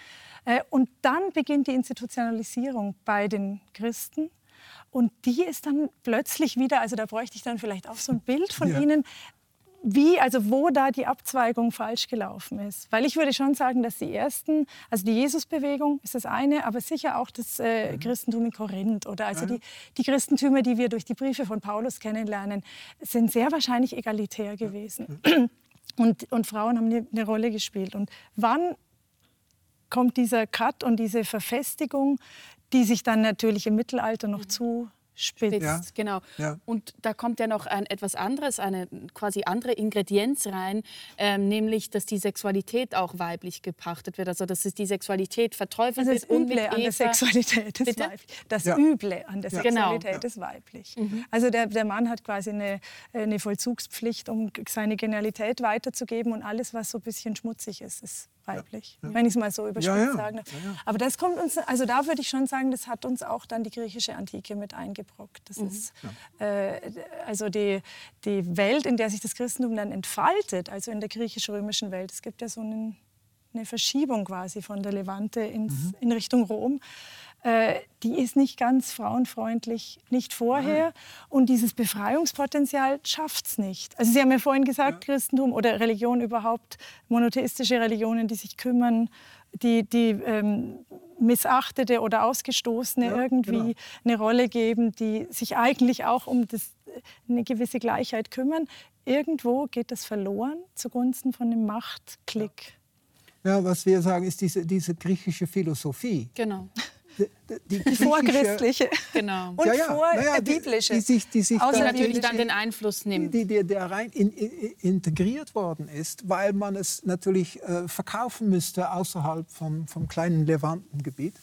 Äh, und dann beginnt die Institutionalisierung bei den Christen. Und die ist dann plötzlich wieder, also da bräuchte ich dann vielleicht auch so ein Bild von ja. Ihnen, wie, also wo da die Abzweigung falsch gelaufen ist. Weil ich würde schon sagen, dass die ersten, also die Jesusbewegung ist das eine, aber sicher auch das äh, mhm. Christentum in Korinth oder also die, die Christentümer, die wir durch die Briefe von Paulus kennenlernen, sind sehr wahrscheinlich egalitär gewesen. Und, und Frauen haben eine, eine Rolle gespielt. Und wann kommt dieser Cut und diese Verfestigung, die sich dann natürlich im Mittelalter noch mhm. zu spitzt. Ja. Genau. Ja. Und da kommt ja noch ein, etwas anderes, eine quasi andere Ingredienz rein, ähm, nämlich, dass die Sexualität auch weiblich gepachtet wird. Also, dass es die Sexualität verteufelt also das wird. Üble an der Sexualität ist Bitte? weiblich. Das ja. Üble an der Sexualität genau. ist weiblich. Mhm. Also, der, der Mann hat quasi eine, eine Vollzugspflicht, um seine Genialität weiterzugeben und alles, was so ein bisschen schmutzig ist, ist weiblich, ja. wenn ich es mal so überspitzt ja, ja. sagen Aber das kommt uns, also da würde ich schon sagen, das hat uns auch dann die griechische Antike mit eingebrockt. Das mhm. ist äh, also die, die Welt, in der sich das Christentum dann entfaltet, also in der griechisch-römischen Welt. Es gibt ja so einen eine Verschiebung quasi von der Levante ins, mhm. in Richtung Rom. Äh, die ist nicht ganz frauenfreundlich, nicht vorher. Nein. Und dieses Befreiungspotenzial schafft es nicht. Also Sie haben ja vorhin gesagt, ja. Christentum oder Religion überhaupt, monotheistische Religionen, die sich kümmern, die, die ähm, Missachtete oder Ausgestoßene ja, irgendwie genau. eine Rolle geben, die sich eigentlich auch um das, eine gewisse Gleichheit kümmern. Irgendwo geht das verloren zugunsten von einem Machtklick. Ja, was wir sagen, ist diese, diese griechische Philosophie. Genau die, die vorchristliche genau. und ja, ja, vorbiblische. Die, die, sich, die sich Außer natürlich dann den Einfluss nimmt. Die, die, der rein in, in, integriert worden ist, weil man es natürlich äh, verkaufen müsste außerhalb vom, vom kleinen Levantengebiet.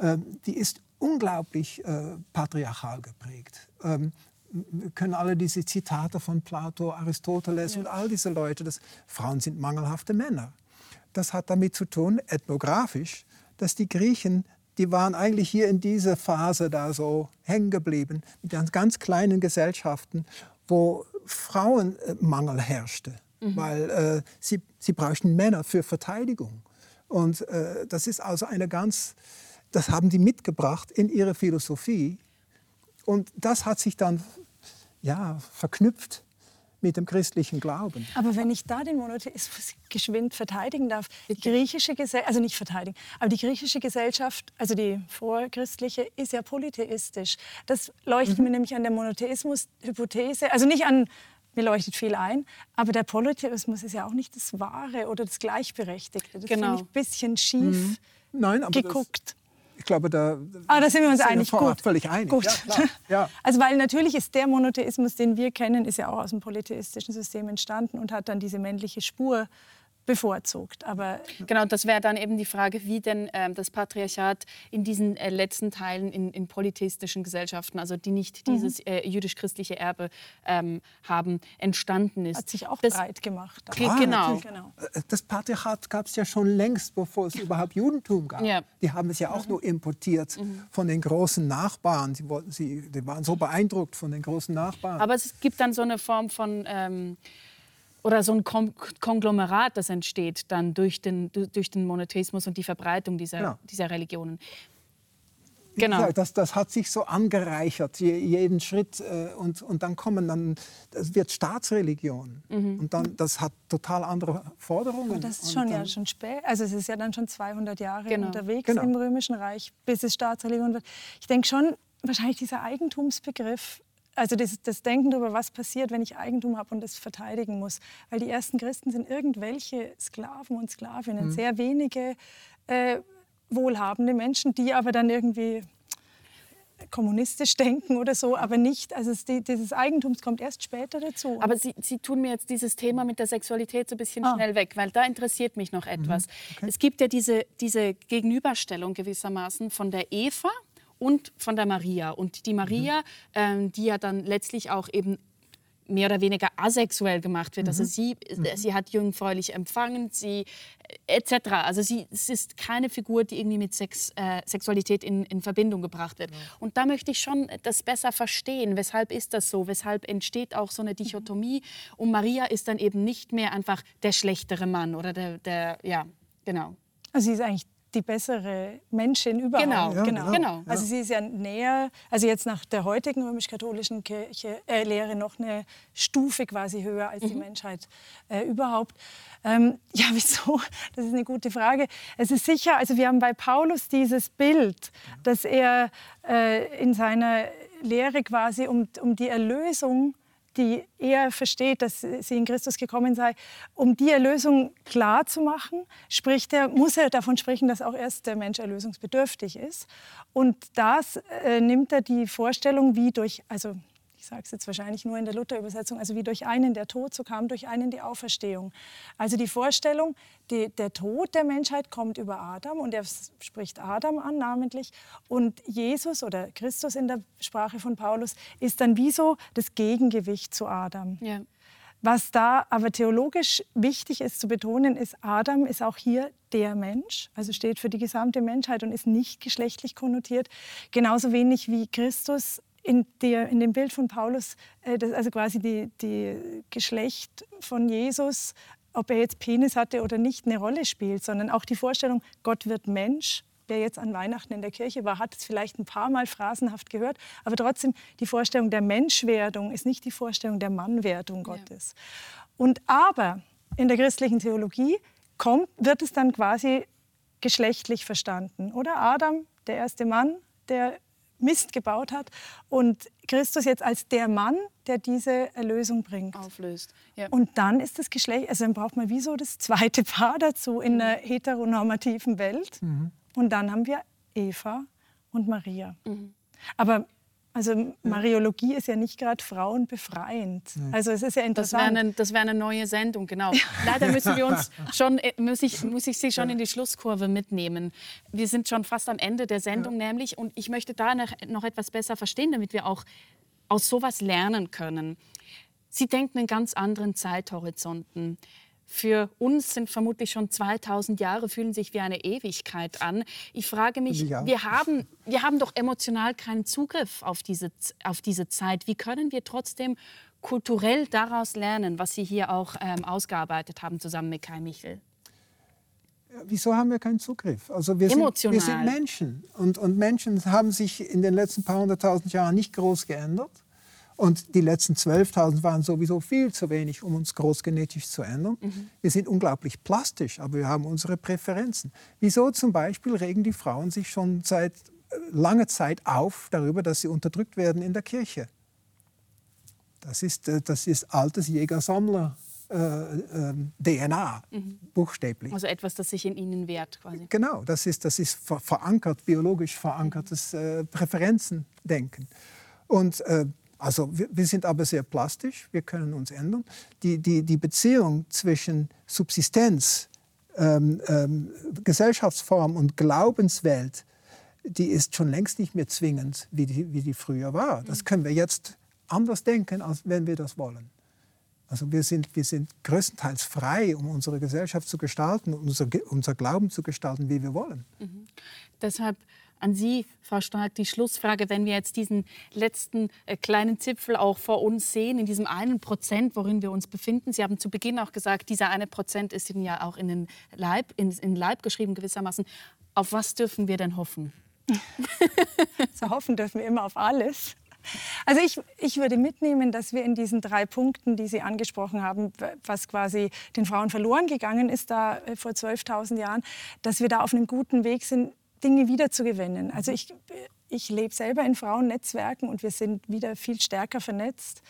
Ähm, die ist unglaublich äh, patriarchal geprägt. Ähm, wir können alle diese Zitate von Plato, Aristoteles ja. und all diese Leute, dass Frauen sind mangelhafte Männer. Das hat damit zu tun, ethnografisch, dass die Griechen die waren eigentlich hier in dieser Phase da so hängen geblieben, mit ganz, ganz kleinen Gesellschaften, wo Frauenmangel herrschte, mhm. weil äh, sie, sie brauchten Männer für Verteidigung. Und äh, das ist also eine ganz, das haben die mitgebracht in ihre Philosophie. Und das hat sich dann ja, verknüpft mit dem christlichen Glauben. Aber wenn ich da den Monotheismus geschwind verteidigen darf, die griechische Gesellschaft, also nicht verteidigen, aber die griechische Gesellschaft, also die vorchristliche, ist ja polytheistisch. Das leuchtet mhm. mir nämlich an der Monotheismus-Hypothese, also nicht an mir leuchtet viel ein. Aber der Polytheismus ist ja auch nicht das Wahre oder das Gleichberechtigte. Das genau. finde ich ein bisschen schief mhm. Nein, geguckt. Ich glaube, da, ah, da sind wir uns einig. Gut. Völlig einig. Gut. Ja, ja. Also weil natürlich ist der Monotheismus, den wir kennen, ist ja auch aus dem polytheistischen System entstanden und hat dann diese männliche Spur bevorzugt. Aber genau, das wäre dann eben die Frage, wie denn ähm, das Patriarchat in diesen äh, letzten Teilen in, in, polytheistischen Gesellschaften, also die nicht mhm. dieses äh, jüdisch-christliche Erbe ähm, haben, entstanden ist. Hat sich auch das, breit gemacht. Klar, genau. genau. Äh, das Patriarchat gab es ja schon längst, bevor es überhaupt Judentum gab. Ja. Die haben es ja auch mhm. nur importiert mhm. von den großen Nachbarn. Sie, wollten, sie die waren so beeindruckt von den großen Nachbarn. Aber es gibt dann so eine Form von... Ähm, oder so ein Konglomerat, das entsteht dann durch den, durch den Monotheismus und die Verbreitung dieser, ja. dieser Religionen. Genau. das, das hat sich so angereichert, jeden Schritt. Äh, und, und dann kommen dann, das wird Staatsreligion. Mhm. Und dann, das hat total andere Forderungen. Aber das ist schon, ja, schon spät. Also es ist ja dann schon 200 Jahre genau. unterwegs genau. im Römischen Reich, bis es Staatsreligion wird. Ich denke schon, wahrscheinlich dieser Eigentumsbegriff also das, das, Denken darüber, was passiert, wenn ich Eigentum habe und es verteidigen muss. Weil die ersten Christen sind irgendwelche Sklaven und Sklavinnen, mhm. sehr wenige äh, wohlhabende Menschen, die aber dann irgendwie kommunistisch denken oder so, aber nicht, also die, dieses Eigentums kommt erst später dazu. Aber Sie, Sie tun mir jetzt dieses Thema mit der Sexualität so ein bisschen ah. schnell weg, weil da interessiert mich noch etwas. Mhm. Okay. Es gibt ja diese, diese Gegenüberstellung gewissermaßen von der Eva, und von der Maria. Und die Maria, mhm. ähm, die ja dann letztlich auch eben mehr oder weniger asexuell gemacht wird. Also mhm. Also sie, mhm. sie hat jungfräulich empfangen, sie äh, etc. Also sie es ist keine Figur, die irgendwie mit Sex, äh, Sexualität in, in, Verbindung gebracht wird. Ja. Und da möchte ich schon das besser verstehen. Weshalb ist das so? Weshalb entsteht auch so eine Dichotomie? Und Maria ist dann eben nicht mehr einfach der schlechtere Mann oder der, der ja, genau. Also sie ist eigentlich die bessere Menschin überhaupt. Genau, ja, genau. genau. Also sie ist ja näher, also jetzt nach der heutigen römisch-katholischen äh, Lehre noch eine Stufe quasi höher als mhm. die Menschheit äh, überhaupt. Ähm, ja, wieso? Das ist eine gute Frage. Es ist sicher, also wir haben bei Paulus dieses Bild, dass er äh, in seiner Lehre quasi um, um die Erlösung die er versteht, dass sie in Christus gekommen sei, um die Erlösung klar zu machen, spricht er, muss er davon sprechen, dass auch erst der Mensch erlösungsbedürftig ist. Und das äh, nimmt er die Vorstellung, wie durch, also ich sage es jetzt wahrscheinlich nur in der Luther-Übersetzung, also wie durch einen der Tod, so kam durch einen die Auferstehung. Also die Vorstellung, die, der Tod der Menschheit kommt über Adam und er spricht Adam an namentlich und Jesus oder Christus in der Sprache von Paulus ist dann wie so das Gegengewicht zu Adam. Ja. Was da aber theologisch wichtig ist zu betonen, ist, Adam ist auch hier der Mensch, also steht für die gesamte Menschheit und ist nicht geschlechtlich konnotiert, genauso wenig wie Christus in, der, in dem Bild von Paulus, äh, das, also quasi die, die Geschlecht von Jesus ob er jetzt Penis hatte oder nicht, eine Rolle spielt, sondern auch die Vorstellung, Gott wird Mensch. Wer jetzt an Weihnachten in der Kirche war, hat es vielleicht ein paar Mal phrasenhaft gehört, aber trotzdem die Vorstellung der Menschwerdung ist nicht die Vorstellung der Mannwerdung Gottes. Ja. Und aber in der christlichen Theologie kommt, wird es dann quasi geschlechtlich verstanden. Oder Adam, der erste Mann, der Mist gebaut hat und Christus jetzt als der Mann, der diese Erlösung bringt. Auflöst. Ja. Und dann ist das Geschlecht, also dann braucht man wie so das zweite Paar dazu in einer heteronormativen Welt. Mhm. Und dann haben wir Eva und Maria. Mhm. Aber also Mariologie ist ja nicht gerade frauenbefreiend. Also es ist ja interessant. Das wäre eine, wär eine, neue Sendung, genau. Leider müssen wir uns schon, äh, muss ich, muss ich Sie schon in die Schlusskurve mitnehmen. Wir sind schon fast am Ende der Sendung ja. nämlich und ich möchte da noch etwas besser verstehen, damit wir auch aus sowas lernen können. Sie denken in ganz anderen Zeithorizonten für uns sind vermutlich schon 2000 Jahre, fühlen sich wie eine Ewigkeit an. Ich frage mich, ja. wir, haben, wir haben doch emotional keinen Zugriff auf diese, auf diese Zeit. Wie können wir trotzdem kulturell daraus lernen, was Sie hier auch ähm, ausgearbeitet haben, zusammen mit Kai Michel? Wieso haben wir keinen Zugriff? Also wir Emotional. Sind, wir sind Menschen und, und Menschen haben sich in den letzten paar hunderttausend Jahren nicht groß geändert. Und die letzten 12.000 waren sowieso viel zu wenig, um uns großgenetisch zu ändern. Mhm. Wir sind unglaublich plastisch, aber wir haben unsere Präferenzen. Wieso zum Beispiel regen die Frauen sich schon seit äh, langer Zeit auf darüber, dass sie unterdrückt werden in der Kirche? Das ist, äh, das ist altes Jäger-Sammler. Äh, äh, DNA, mhm. buchstäblich. Also etwas, das sich in ihnen wehrt quasi. Genau, das ist, das ist verankert, biologisch verankertes äh, Präferenzendenken. Und äh, also wir, wir, sind aber sehr plastisch, wir können uns ändern. Die, die, die Beziehung zwischen Subsistenz, ähm, ähm, Gesellschaftsform und Glaubenswelt, die ist schon längst nicht mehr zwingend, wie die, wie die früher war. Das mhm. können wir jetzt anders denken, als wenn wir das wollen. Also wir sind, wir sind größtenteils frei, um unsere Gesellschaft zu gestalten, unser, unser Glauben zu gestalten, wie wir wollen. Mhm. Deshalb an Sie, Frau Stark, die Schlussfrage, wenn wir jetzt diesen letzten äh, kleinen Zipfel auch vor uns sehen, in diesem einen Prozent, worin wir uns befinden. Sie haben zu Beginn auch gesagt, dieser eine Prozent ist Ihnen ja auch in den Leib, in, in Leib geschrieben gewissermaßen. Auf was dürfen wir denn hoffen? so hoffen dürfen wir immer auf alles. Also ich, ich würde mitnehmen, dass wir in diesen drei Punkten, die Sie angesprochen haben, was quasi den Frauen verloren gegangen ist da äh, vor 12.000 Jahren, dass wir da auf einem guten Weg sind, Dinge wiederzugewinnen. Also ich, ich lebe selber in Frauennetzwerken und wir sind wieder viel stärker vernetzt.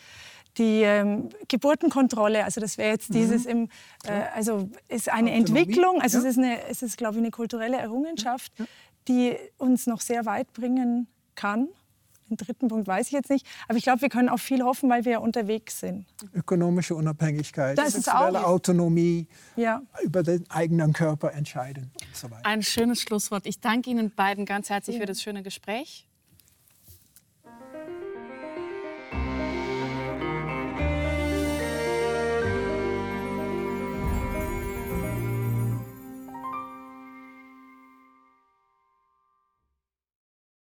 Die ähm, Geburtenkontrolle, also das wäre jetzt mhm. dieses im, äh, also ist eine Autonomie. Entwicklung, also ja. es ist, eine, es ist, glaube ich, eine kulturelle Errungenschaft, ja. die uns noch sehr weit bringen kann. Den dritten Punkt weiß ich jetzt nicht. Aber ich glaube, wir können auch viel hoffen, weil wir ja unterwegs sind. Ökonomische Unabhängigkeit, das sexuelle ist auch Autonomie, ja. über den eigenen Körper entscheiden so Ein schönes Schlusswort. Ich danke Ihnen beiden ganz herzlich ja. für das schöne Gespräch.